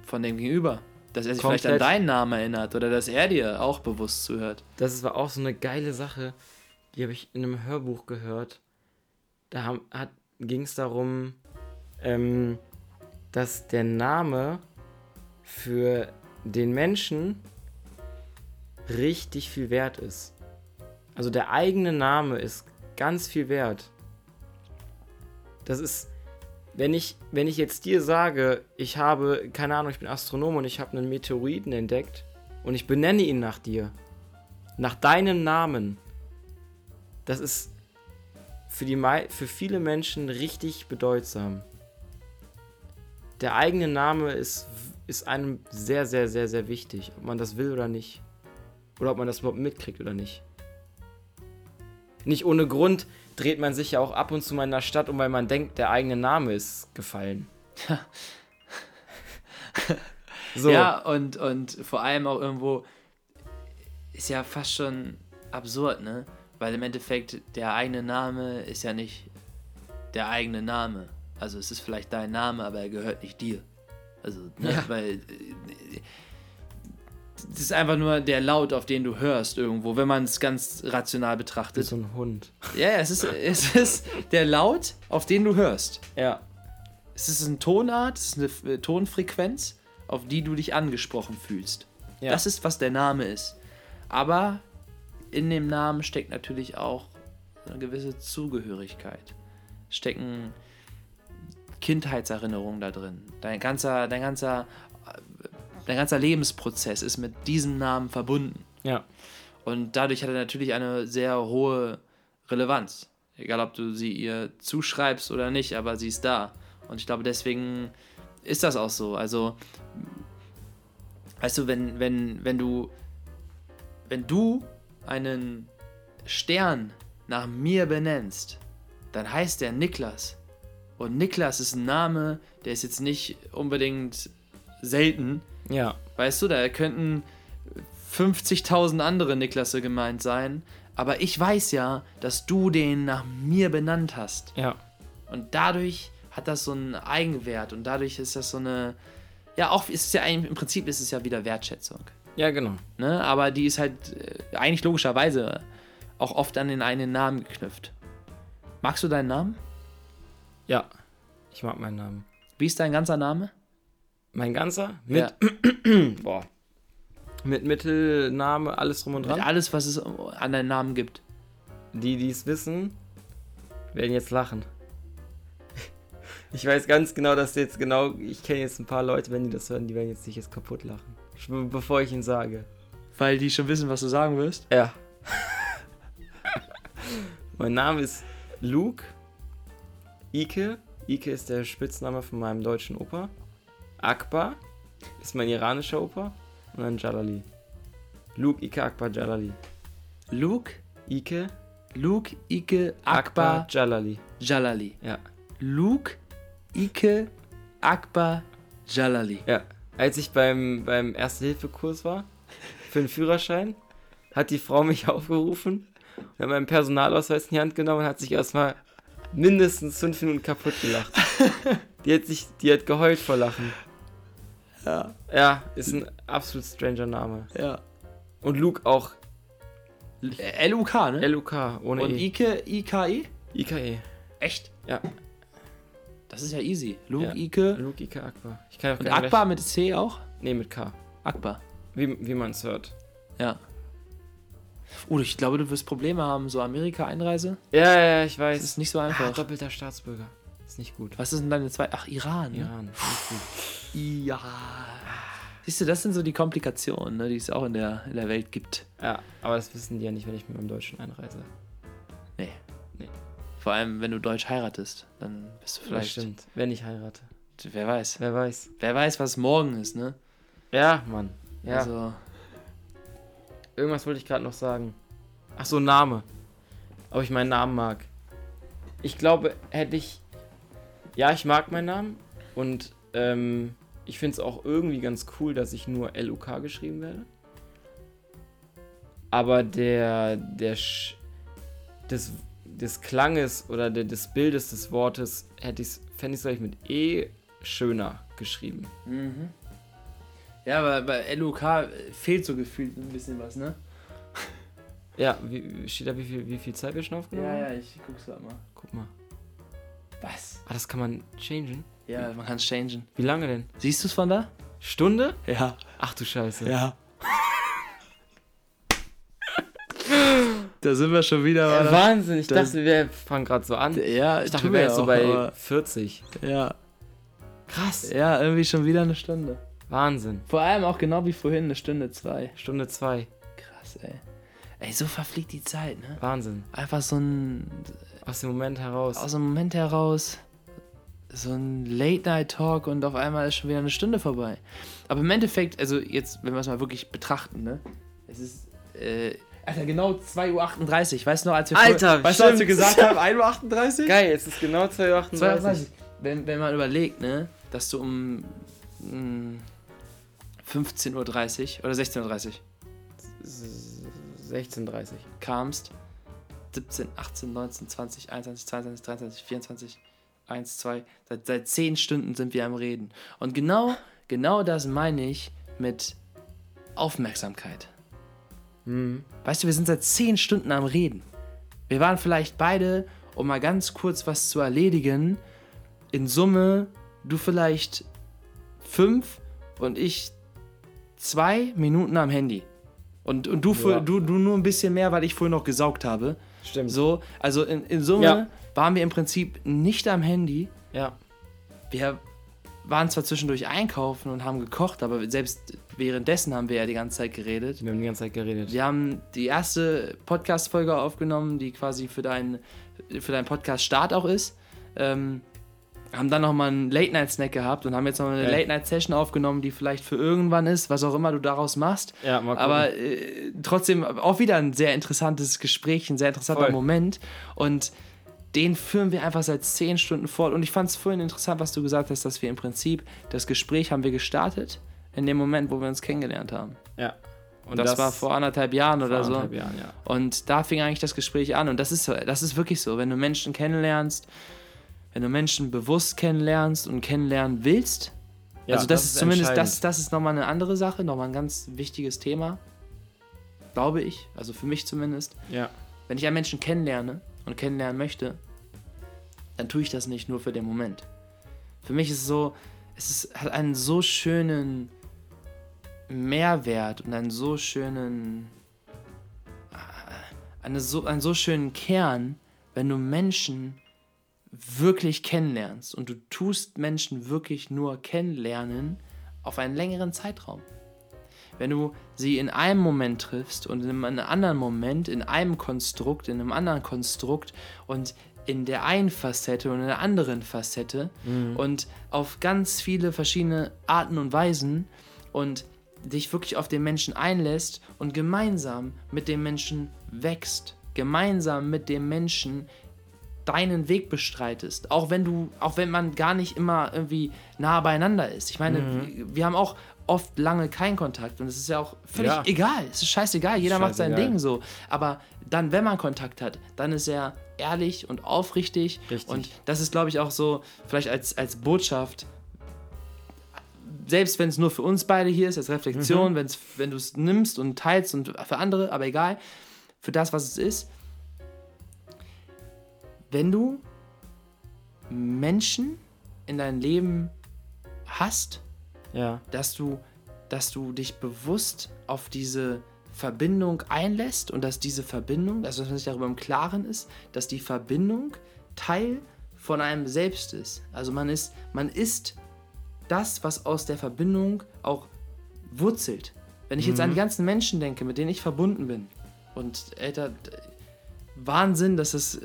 von dem Gegenüber. Dass er sich vielleicht an Komplett. deinen Namen erinnert oder dass er dir auch bewusst zuhört. Das war auch so eine geile Sache, die habe ich in einem Hörbuch gehört. Da ging es darum, ähm, dass der Name für den Menschen richtig viel wert ist. Also der eigene Name ist ganz viel wert. Das ist, wenn ich, wenn ich jetzt dir sage, ich habe, keine Ahnung, ich bin Astronom und ich habe einen Meteoriten entdeckt und ich benenne ihn nach dir, nach deinem Namen, das ist für, die, für viele Menschen richtig bedeutsam. Der eigene Name ist, ist einem sehr, sehr, sehr, sehr wichtig, ob man das will oder nicht. Oder ob man das überhaupt mitkriegt oder nicht. Nicht ohne Grund dreht man sich ja auch ab und zu mal in der Stadt um, weil man denkt, der eigene Name ist gefallen. so. Ja, und, und vor allem auch irgendwo ist ja fast schon absurd, ne? Weil im Endeffekt der eigene Name ist ja nicht der eigene Name. Also es ist vielleicht dein Name, aber er gehört nicht dir. Also, ne? Ja. Weil äh, das ist einfach nur der Laut, auf den du hörst irgendwo, wenn man es ganz rational betrachtet. ist so ein Hund. Ja, ja, es ist, es ist der Laut, auf den du hörst. Ja. Es ist eine Tonart, es ist eine äh, Tonfrequenz, auf die du dich angesprochen fühlst. Ja. Das ist, was der Name ist. Aber in dem Namen steckt natürlich auch eine gewisse Zugehörigkeit. Stecken Kindheitserinnerungen da drin. Dein ganzer, dein ganzer, dein ganzer Lebensprozess ist mit diesem Namen verbunden. Ja. Und dadurch hat er natürlich eine sehr hohe Relevanz. Egal, ob du sie ihr zuschreibst oder nicht, aber sie ist da. Und ich glaube, deswegen ist das auch so. Also, weißt du, wenn, wenn, wenn du, wenn du einen Stern nach mir benennst, dann heißt der Niklas. Und Niklas ist ein Name, der ist jetzt nicht unbedingt selten, Ja. Weißt du, da könnten 50.000 andere Niklasse gemeint sein. Aber ich weiß ja, dass du den nach mir benannt hast. Ja. Und dadurch hat das so einen Eigenwert. Und dadurch ist das so eine. Ja, auch ist es ja im Prinzip ist es ja wieder Wertschätzung. Ja, genau. Ne? Aber die ist halt äh, eigentlich logischerweise auch oft an den einen Namen geknüpft. Magst du deinen Namen? Ja. Ich mag meinen Namen. Wie ist dein ganzer Name? Mein ganzer? Mit, boah. Mit Mittelname, alles drum und Mit dran. alles, was es an deinen Namen gibt. Die, die es wissen, werden jetzt lachen. Ich weiß ganz genau, dass jetzt genau, ich kenne jetzt ein paar Leute, wenn die das hören, die werden jetzt sich jetzt kaputt lachen. Bevor ich ihn sage. Weil die schon wissen, was du sagen wirst. Ja. mein Name ist Luke Ike. Ike ist der Spitzname von meinem deutschen Opa. Akbar ist mein iranischer Opa. Und dann Jalali. Luke Ike Akbar Jalali. Luke, Ike Luke, Ike, Akbar Akbar, Jalali. Jalali. Ja. Luke, Ike, Akbar, Jalali. Ja. Als ich beim, beim Erste-Hilfe-Kurs war, für den Führerschein, hat die Frau mich aufgerufen und hat meinen Personalausweis in die Hand genommen und hat sich erstmal mindestens fünf Minuten kaputt gelacht. Die hat sich, die hat geheult vor Lachen. Ja, Ja, ist ein absolut stranger Name. ja. Und Luke auch L-U-K, ne? L-U-K, ohne Und E. Ike, I-K-E? IKE. Echt? Ja, Das ist ja easy. Luke, Ja. Ike. Luke Ike Akbar. Ich kann auch Und Akbar mit C auch? Nee, mit K. Akbar. Wie, wie man es hört. Ja. Oh, ich glaube, du wirst Probleme haben, so Amerika-Einreise. Ja, ja, ja, ich Das weiß. ist nicht so ah, einfach. doppelter Staatsbürger. Ist nicht gut. Was ist denn deine zwei? Ach, Iran. ne? Iran. Nicht gut. Ja. Siehst du, das sind so die Komplikationen, ne, die es auch in der, in der Welt gibt. Ja, aber das wissen die ja nicht, wenn ich mit meinem Deutschen einreise. Nee. Nee. Vor allem, wenn du Deutsch heiratest, dann bist du Das vielleicht. stimmt. Wenn ich heirate. Wer weiß. Wer weiß. Wer weiß, was morgen ist, ne? Ja, Mann. Ja. Also, Irgendwas wollte ich gerade noch sagen. Ach so, Name. Ob ich meinen Namen mag. Ich glaube, hätte ich. Ja, ich mag meinen Namen. Und ähm, ich finde es auch irgendwie ganz cool, dass ich nur L-U-K geschrieben werde. Aber der. der Sch des, des Klanges oder der, des Bildes des Wortes hätte ich fände ich es mit E schöner geschrieben. mhm. Ja, aber bei LUK fehlt so gefühlt ein bisschen was, ne? Ja, wie, steht da, wie viel, wie viel Zeit wir schon aufgenommen haben? ich guck's grad mal. Guck mal. Was? Ah, das kann man changen. Ja, man kann es changen. Wie lange denn? Siehst du es von da? Stunde? Ja. Ach du Scheiße. Ja. Da sind wir schon wieder. Ja, Mann. Wahnsinn, ich das- dachte, wir fangen gerade so an. ja, Ich dachte, wir wären jetzt so bei aber- 40. Ja. Krass. ja, irgendwie schon wieder eine Stunde. Wahnsinn. Vor allem auch genau wie vorhin, eine Stunde zwei. Stunde 2. Krass, ey. Ey, so verfliegt die Zeit, ne? Wahnsinn. Einfach so ein, Aus dem Moment heraus. aus dem Moment heraus, so ein Late-Night-Talk und auf einmal ist schon wieder eine Stunde vorbei. Aber im Endeffekt, also jetzt, wenn wir es mal wirklich betrachten, ne? Es ist, äh, Alter, genau 2.38 Uhr. Weißt du noch, als wir, Alter, vor- weißt du, als wir gesagt haben, 1.38 Uhr? Geil, jetzt ist genau 2.38 Uhr. 32. Wenn, wenn man überlegt, ne, dass du um mh, 15.30 Uhr oder 16.30 Uhr 16.30 kamst, 17, 18, 19, 20, 21, 22, 23, 24, 1, 2, seit, seit 10 Stunden sind wir am Reden. Und genau, genau das meine ich mit Aufmerksamkeit. Hm. Weißt du, wir sind seit 10 Stunden am Reden. Wir waren vielleicht beide, um mal ganz kurz was zu erledigen, in Summe du vielleicht 5 und ich 2 Minuten am Handy. Und, und du, Ja. du, du nur ein bisschen mehr, weil ich vorher noch gesaugt habe. Stimmt. So, also in, in Summe Ja. waren wir im Prinzip nicht am Handy. Ja. Wir waren zwar zwischendurch einkaufen und haben gekocht, aber selbst währenddessen haben wir ja die ganze Zeit geredet. Wir haben die ganze Zeit geredet. Wir haben die erste Podcast-Folge aufgenommen, die quasi für deinen für deinen Podcast-Start auch ist. Ähm, haben dann nochmal einen Late-Night-Snack gehabt und haben jetzt noch eine Geil. Late-Night-Session aufgenommen, die vielleicht für irgendwann ist, was auch immer du daraus machst. Ja, mal gucken. Aber äh, trotzdem auch wieder ein sehr interessantes Gespräch, ein sehr interessanter Voll. Moment. Und den führen wir einfach seit zehn Stunden fort. Und ich fand es vorhin interessant, was du gesagt hast, dass wir im Prinzip das Gespräch haben wir gestartet in dem Moment, wo wir uns kennengelernt haben. ja. Und das, war vor anderthalb Jahren oder so. anderthalb Jahren, ja. Und da fing eigentlich das Gespräch an. Und das ist, das ist wirklich so, wenn du Menschen kennenlernst, wenn du Menschen bewusst kennenlernst und kennenlernen willst. ja also das, ist zumindest, das, das ist nochmal eine andere Sache, nochmal ein ganz wichtiges Thema. Glaube ich, also für mich zumindest. Ja. Wenn ich einen Menschen kennenlerne und kennenlernen möchte, dann tue ich das nicht nur für den Moment. Für mich ist es so, es ist, hat einen so schönen Mehrwert und einen so schönen, äh, eine so, einen so schönen Kern, wenn du Menschen wirklich kennenlernst. Und du tust Menschen wirklich nur kennenlernen auf einen längeren Zeitraum. Wenn du sie in einem Moment triffst und in einem anderen Moment, in einem Konstrukt, in einem anderen Konstrukt und in der einen Facette und in der anderen Facette mhm. und auf ganz viele verschiedene Arten und Weisen und dich wirklich auf den Menschen einlässt und gemeinsam mit dem Menschen wächst, gemeinsam mit dem Menschen deinen Weg bestreitest, auch wenn du, auch wenn man gar nicht immer irgendwie nah beieinander ist. Ich meine, mhm. wir haben auch oft lange keinen Kontakt und es ist ja auch völlig ja. egal. Es ist scheißegal, jeder scheißegal. macht sein Ding so. Aber dann, wenn man Kontakt hat, dann ist er ehrlich und aufrichtig. Richtig. Und das ist, glaube ich, auch so, vielleicht als, als Botschaft, selbst wenn es nur für uns beide hier ist, als Reflexion, mhm. wenn's, wenn du es nimmst und teilst und für andere, aber egal, für das, was es ist, wenn du Menschen in dein Leben hast, ja. dass du, dass du dich bewusst auf diese Verbindung einlässt und dass diese Verbindung, also dass man sich darüber im Klaren ist, dass die Verbindung Teil von einem selbst ist. Also man ist, man ist das, was aus der Verbindung auch wurzelt. Wenn ich jetzt an die mhm. ganzen Menschen denke, mit denen ich verbunden bin, und Alter, Wahnsinn, dass es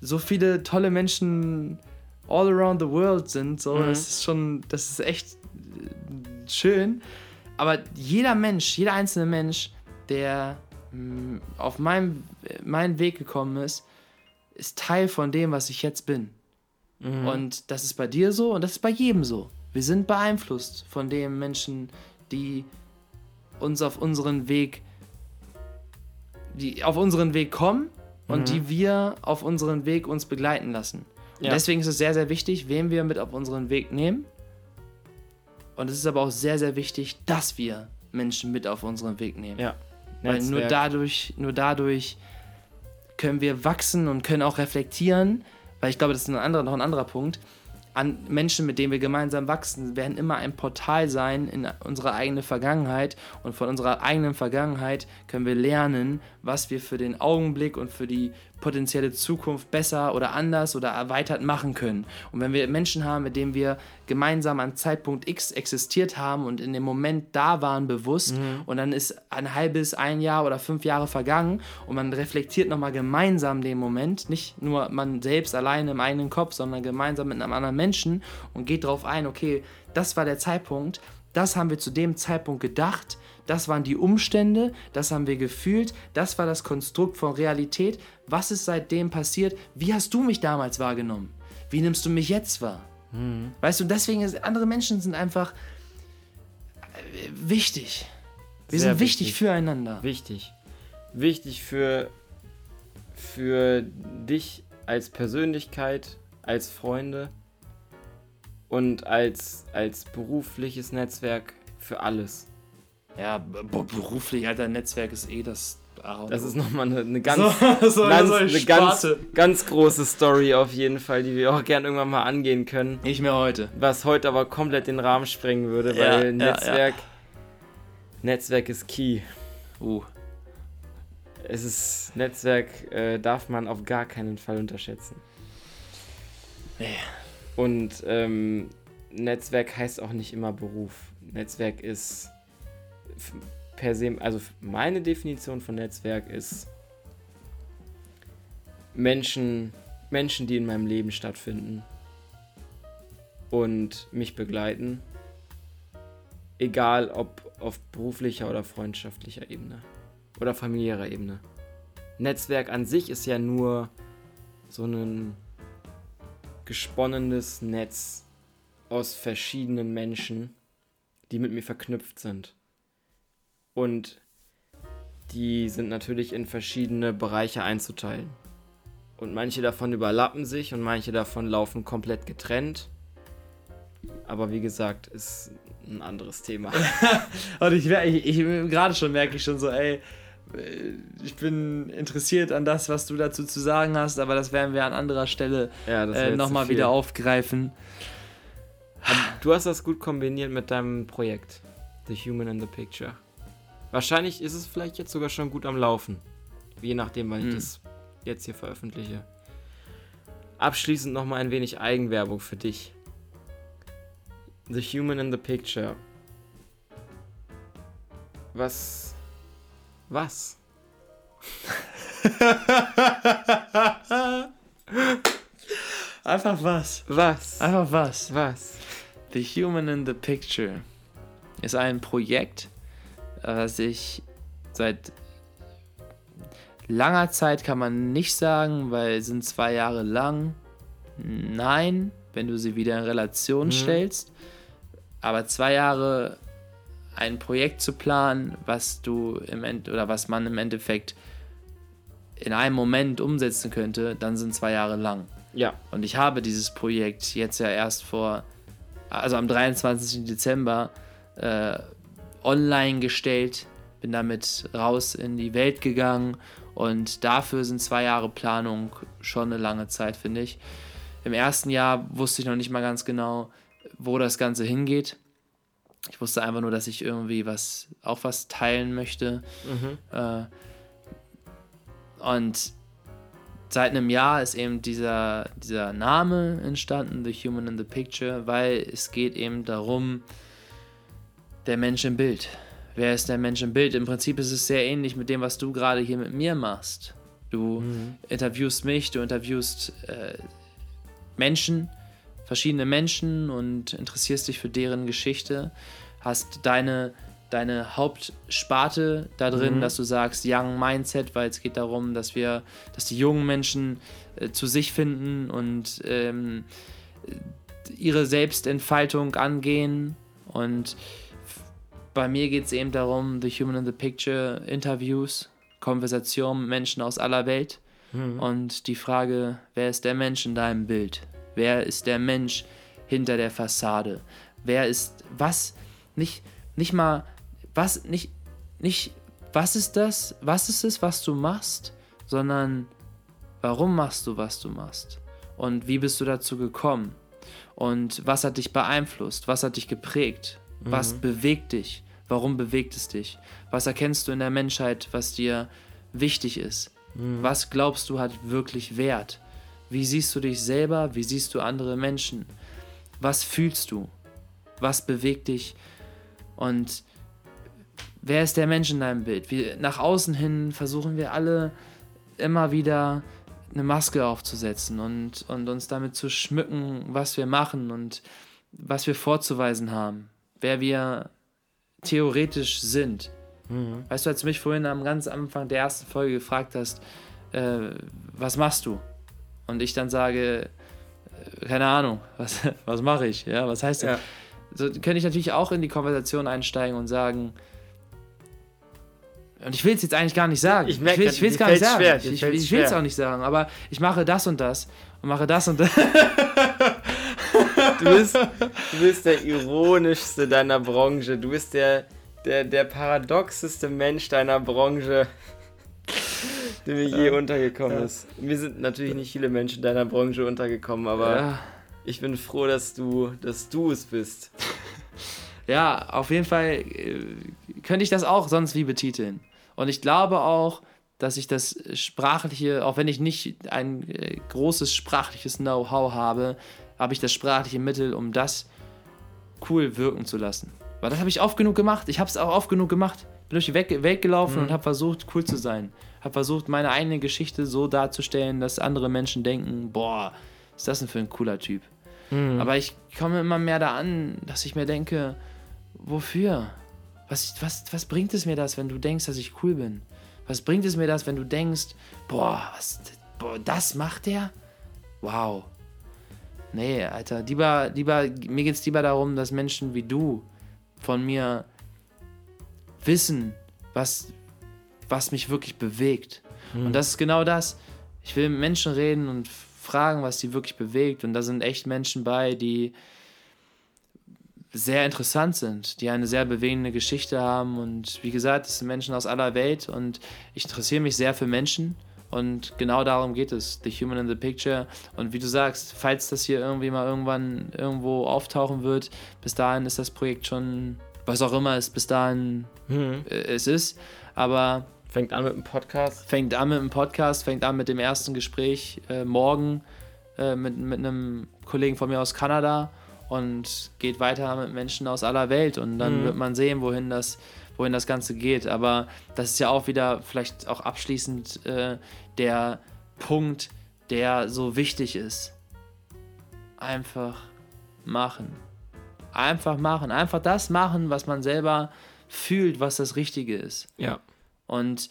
so viele tolle Menschen all around the world sind. So, mhm. das ist schon, das ist echt äh, schön. Aber jeder Mensch, jeder einzelne Mensch, der mh, mm, auf meinem, meinen Weg gekommen ist, ist Teil von dem, was ich jetzt bin. Mhm. Und das ist bei dir so und das ist bei jedem so. Wir sind beeinflusst von den Menschen, die uns auf unseren Weg, die auf unseren Weg kommen und mhm. die wir auf unseren Weg uns begleiten lassen. Ja. deswegen ist es sehr, sehr wichtig, wen wir mit auf unseren Weg nehmen. Und es ist aber auch sehr, sehr wichtig, dass wir Menschen mit auf unseren Weg nehmen. Ja. Weil nur dadurch, nur dadurch können wir wachsen und können auch reflektieren, weil ich glaube, das ist ein anderer, noch ein anderer Punkt an Menschen, mit denen wir gemeinsam wachsen, werden immer ein Portal sein in unsere eigene Vergangenheit. Und von unserer eigenen Vergangenheit können wir lernen, was wir für den Augenblick und für die potenzielle Zukunft besser oder anders oder erweitert machen können. Und wenn wir Menschen haben, mit denen wir gemeinsam an Zeitpunkt X existiert haben und in dem Moment da waren bewusst mhm. und dann ist ein halbes, ein Jahr oder fünf Jahre vergangen und man reflektiert nochmal gemeinsam den Moment, nicht nur man selbst alleine im eigenen Kopf, sondern gemeinsam mit einem anderen Menschen und geht darauf ein, okay, das war der Zeitpunkt, das haben wir zu dem Zeitpunkt gedacht, das waren die Umstände, das haben wir gefühlt, das war das Konstrukt von Realität. Was ist seitdem passiert? Wie hast du mich damals wahrgenommen? Wie nimmst du mich jetzt wahr? Mhm. Weißt du, deswegen ist, andere Menschen sind einfach äh, wichtig. Wir Sehr sind wichtig, wichtig füreinander. Wichtig. Wichtig für, für dich als Persönlichkeit, als Freunde und als, als berufliches Netzwerk für alles. Ja, beruflich, alter, Netzwerk ist eh das. Das ist nochmal eine, eine, ganz, so, so ganz, eine ganz, ganz große Story auf jeden Fall, die wir auch gerne irgendwann mal angehen können. Nicht mehr heute. Was heute aber komplett den Rahmen sprengen würde, weil ja, Netzwerk, ja. Netzwerk ist key. Uh. Es ist, Netzwerk äh, darf man auf gar keinen Fall unterschätzen. Nee. Und ähm, Netzwerk heißt auch nicht immer Beruf. Netzwerk ist per se, also meine Definition von Netzwerk ist Menschen, Menschen, die in meinem Leben stattfinden und mich begleiten, egal ob auf beruflicher oder freundschaftlicher Ebene oder familiärer Ebene. Netzwerk an sich ist ja nur so ein gesponnenes Netz aus verschiedenen Menschen, die mit mir verknüpft sind. Und die sind natürlich in verschiedene Bereiche einzuteilen. Und manche davon überlappen sich und manche davon laufen komplett getrennt. Aber wie gesagt, ist ein anderes Thema. und ich, ich, ich gerade schon merke ich schon so, ey, ich bin interessiert an das, was du dazu zu sagen hast, aber das werden wir an anderer Stelle ja, äh, nochmal wieder aufgreifen. du hast das gut kombiniert mit deinem Projekt. The Human in the Picture. Wahrscheinlich ist es vielleicht jetzt sogar schon gut am Laufen. Je nachdem, weil ich Hm. das jetzt hier veröffentliche. Abschließend nochmal ein wenig Eigenwerbung für dich. The Human in the Picture. Was. Was? Einfach was. Was? Einfach was. Was? The Human in the Picture ist ein Projekt, das ich seit langer Zeit kann man nicht sagen, weil es sind zwei Jahre lang. Nein, wenn du sie wieder in Relation Mhm. stellst. Aber zwei Jahre ein Projekt zu planen, was du im End oder was man im Endeffekt in einem Moment umsetzen könnte, dann sind zwei Jahre lang. Ja. Und ich habe dieses Projekt jetzt ja erst vor, also am 23. Dezember äh, online gestellt, bin damit raus in die Welt gegangen und dafür sind zwei Jahre Planung schon eine lange Zeit, finde ich. Im ersten Jahr wusste ich noch nicht mal ganz genau, wo das Ganze hingeht. Ich wusste einfach nur, dass ich irgendwie was, auch was teilen möchte. Mhm. Äh, und seit einem Jahr ist eben dieser, dieser Name entstanden, The Human in the Picture, weil es geht eben darum, der Mensch im Bild. Wer ist der Mensch im Bild? Im Prinzip ist es sehr ähnlich mit dem, was du gerade hier mit mir machst. Du interviewst mich, du interviewst äh, Menschen, verschiedene Menschen und interessierst dich für deren Geschichte, hast deine, deine Hauptsparte da drin, Mhm. dass du sagst Young Mindset, weil es geht darum, dass wir, dass die jungen Menschen äh, zu sich finden und ähm, ihre Selbstentfaltung angehen und bei mir geht es eben darum, The Human in the Picture Interviews, Konversationen mit Menschen aus aller Welt Mhm. und die Frage, wer ist der Mensch in deinem Bild? Wer ist der Mensch hinter der Fassade? Wer ist was? Nicht, nicht mal, was, nicht, nicht, was ist das? Was ist es, was du machst? Sondern warum machst du, was du machst? Und wie bist du dazu gekommen? Und was hat dich beeinflusst? Was hat dich geprägt? Was bewegt dich? Warum bewegt es dich? Was erkennst du in der Menschheit, was dir wichtig ist? Was glaubst du hat wirklich Wert? Wie siehst du dich selber? Wie siehst du andere Menschen? Was fühlst du? Was bewegt dich? Und wer ist der Mensch in deinem Bild? Wir, nach außen hin versuchen wir alle immer wieder eine Maske aufzusetzen und, und uns damit zu schmücken, was wir machen und was wir vorzuweisen haben, wer wir theoretisch sind. Mhm. Weißt du, als du mich vorhin am ganz Anfang der ersten Folge gefragt hast, äh, was machst du? Und ich dann sage, äh, keine Ahnung, was, was mache ich? Ja, was heißt das? Ja. So könnte ich natürlich auch in die Konversation einsteigen und sagen, und ich will es jetzt eigentlich gar nicht sagen. Ich merke, will es gar nicht sagen. schwer, ich ich, ich will es auch nicht sagen, aber ich mache das und das und mache das und das. Du bist, du bist der ironischste deiner Branche. Du bist der, der, der paradoxeste Mensch deiner Branche, der mir je untergekommen ja. ist. Mir sind natürlich nicht viele Menschen deiner Branche untergekommen, aber ja. ich bin froh, dass du, dass du es bist. Ja, auf jeden Fall äh, könnte ich das auch sonst wie betiteln. Und ich glaube auch, dass ich das sprachliche, auch wenn ich nicht ein äh, großes sprachliches Know-how habe, habe ich das sprachliche Mittel, um das cool wirken zu lassen. Weil das habe ich oft genug gemacht. Ich habe es auch oft genug gemacht. Bin durch die We- Welt gelaufen Mhm. und habe versucht, cool zu sein. Habe versucht, meine eigene Geschichte so darzustellen, dass andere Menschen denken, boah, ist das denn für ein cooler Typ? Aber ich komme immer mehr da an, dass ich mir denke, wofür? Was, was, was bringt es mir das, wenn du denkst, dass ich cool bin? Was bringt es mir das, wenn du denkst, boah, was, boah das macht der? Wow. Nee, Alter, lieber, lieber, mir geht es lieber darum, dass Menschen wie du von mir wissen, was, was mich wirklich bewegt. Und das ist genau das. Ich will mit Menschen reden und fragen, was sie wirklich bewegt. Und da sind echt Menschen bei, die sehr interessant sind, die eine sehr bewegende Geschichte haben. Und wie gesagt, das sind Menschen aus aller Welt und ich interessiere mich sehr für Menschen Und genau darum geht es, The Human in the Picture. Und wie du sagst, falls das hier irgendwie mal irgendwann irgendwo auftauchen wird, bis dahin ist das Projekt schon, was auch immer es bis dahin Hm. äh, es ist. Aber Fängt an mit einem Podcast. fängt an mit dem Podcast, fängt an mit dem ersten Gespräch äh, morgen äh, mit, mit einem Kollegen von mir aus Kanada und geht weiter mit Menschen aus aller Welt und dann Mhm. wird man sehen, wohin das, wohin das Ganze geht. Aber das ist ja auch wieder vielleicht auch abschließend äh, der Punkt, der so wichtig ist. Einfach machen. Einfach machen. Einfach das machen, was man selber fühlt, was das Richtige ist. Ja. Und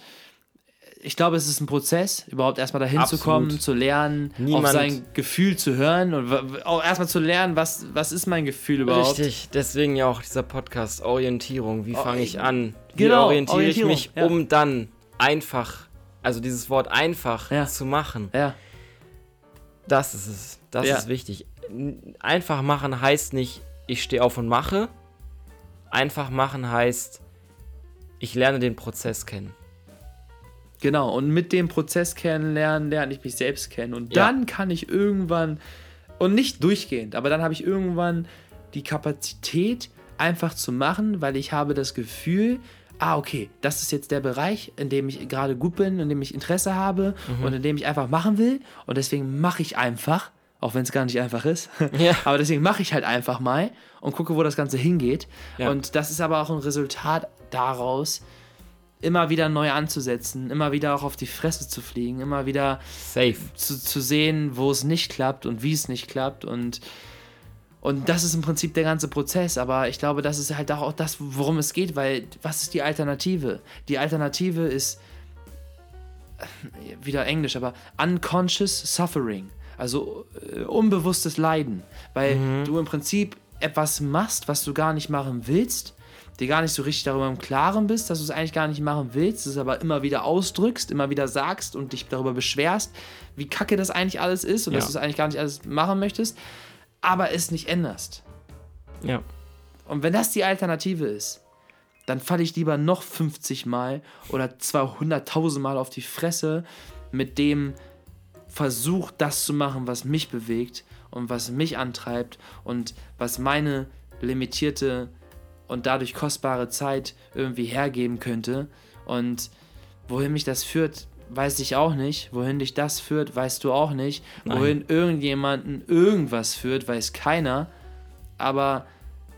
ich glaube, es ist ein Prozess, überhaupt erstmal dahin zu Absolut. kommen, zu lernen, Niemand- auf sein Gefühl zu hören und auch erstmal zu lernen, was, was ist mein Gefühl überhaupt. Richtig, deswegen ja auch dieser Podcast Orientierung. Wie Oh, fange ich an? Wie genau, orientiere ich mich, ja. um dann einfach, also dieses Wort einfach Ja. zu machen? Ja, Das ist es. Das Ja. ist wichtig. Einfach machen heißt nicht, ich stehe auf und mache. Einfach machen heißt, ich lerne den Prozess kennen. Genau. Und mit dem Prozess kennenlernen, lerne ich mich selbst kennen. Und Ja. dann kann ich irgendwann, und nicht durchgehend, aber dann habe ich irgendwann die Kapazität, einfach zu machen, weil ich habe das Gefühl, ah, okay, das ist jetzt der Bereich, in dem ich gerade gut bin, in dem ich Interesse habe und in dem ich einfach machen will. Und deswegen mache ich einfach, auch wenn es gar nicht einfach ist. Ja. Aber deswegen mache ich halt einfach mal und gucke, wo das Ganze hingeht. Ja. Und das ist aber auch ein Resultat daraus, immer wieder neu anzusetzen, immer wieder auch auf die Fresse zu fliegen, immer wieder Safe. zu, zu sehen, wo es nicht klappt und wie es nicht klappt und und das ist im Prinzip der ganze Prozess, aber ich glaube, das ist halt auch das, worum es geht, weil was ist die Alternative? Die Alternative ist äh, wieder Englisch, aber unconscious suffering, also äh, unbewusstes Leiden, weil du im Prinzip etwas machst, was du gar nicht machen willst, dir gar nicht so richtig darüber im Klaren bist, dass du es eigentlich gar nicht machen willst, es aber immer wieder ausdrückst, immer wieder sagst und dich darüber beschwerst, wie kacke das eigentlich alles ist und Ja. dass du es eigentlich gar nicht alles machen möchtest, aber es nicht änderst. Ja. Und wenn das die Alternative ist, dann falle ich lieber noch 50 Mal oder 200.000 Mal auf die Fresse mit dem Versuch, das zu machen, was mich bewegt und was mich antreibt und was meine limitierte und dadurch kostbare Zeit irgendwie hergeben könnte. Und wohin mich das führt, weiß ich auch nicht. Wohin dich das führt, weißt du auch nicht. Nein. Wohin irgendjemanden irgendwas führt, weiß keiner. Aber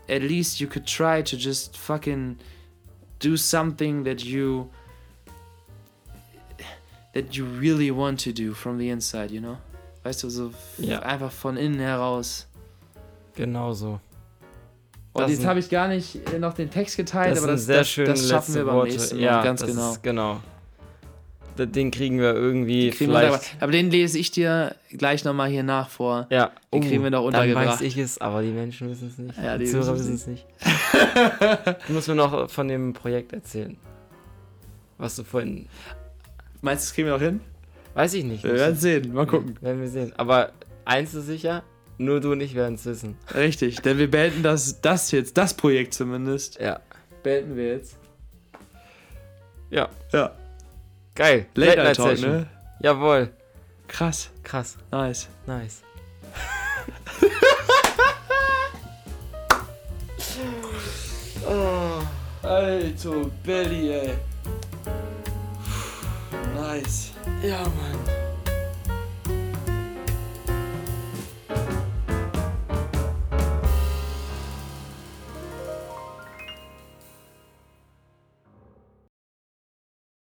at least you could try to just fucking do something that you that you really want to do from the inside, you know? Weißt du, so Ja. einfach von innen heraus. Genau so. Und Das jetzt habe ich gar nicht äh, noch den Text geteilt, Das aber das, sehr das, das schaffen wir beim Worte. nächsten Mal ja, ganz das genau. Ist, genau. Den kriegen wir irgendwie Kriegen wir vielleicht. aber, aber den lese ich dir gleich nochmal hier nach vor. ja, Den kriegen wir noch Dann untergebracht. weiß ich es, aber die Menschen wissen es nicht. Ja, die die Zuhörer wissen es nicht. du musst mir noch von dem Projekt erzählen. Was du vorhin. Meinst du, das kriegen wir noch hin? Weiß ich nicht. Wir werden sehen. Mal gucken. Werden wir sehen. Aber eins ist sicher, nur du und ich werden es wissen. Richtig, denn wir beenden das, das jetzt, das Projekt zumindest. Ja. Beenden wir jetzt. Ja. Ja. Geil. Late Night Night Talk, Session. ne? Jawohl. Krass. Krass. Nice. Nice. Alter Belly, ey. Nice. Ja, Mann.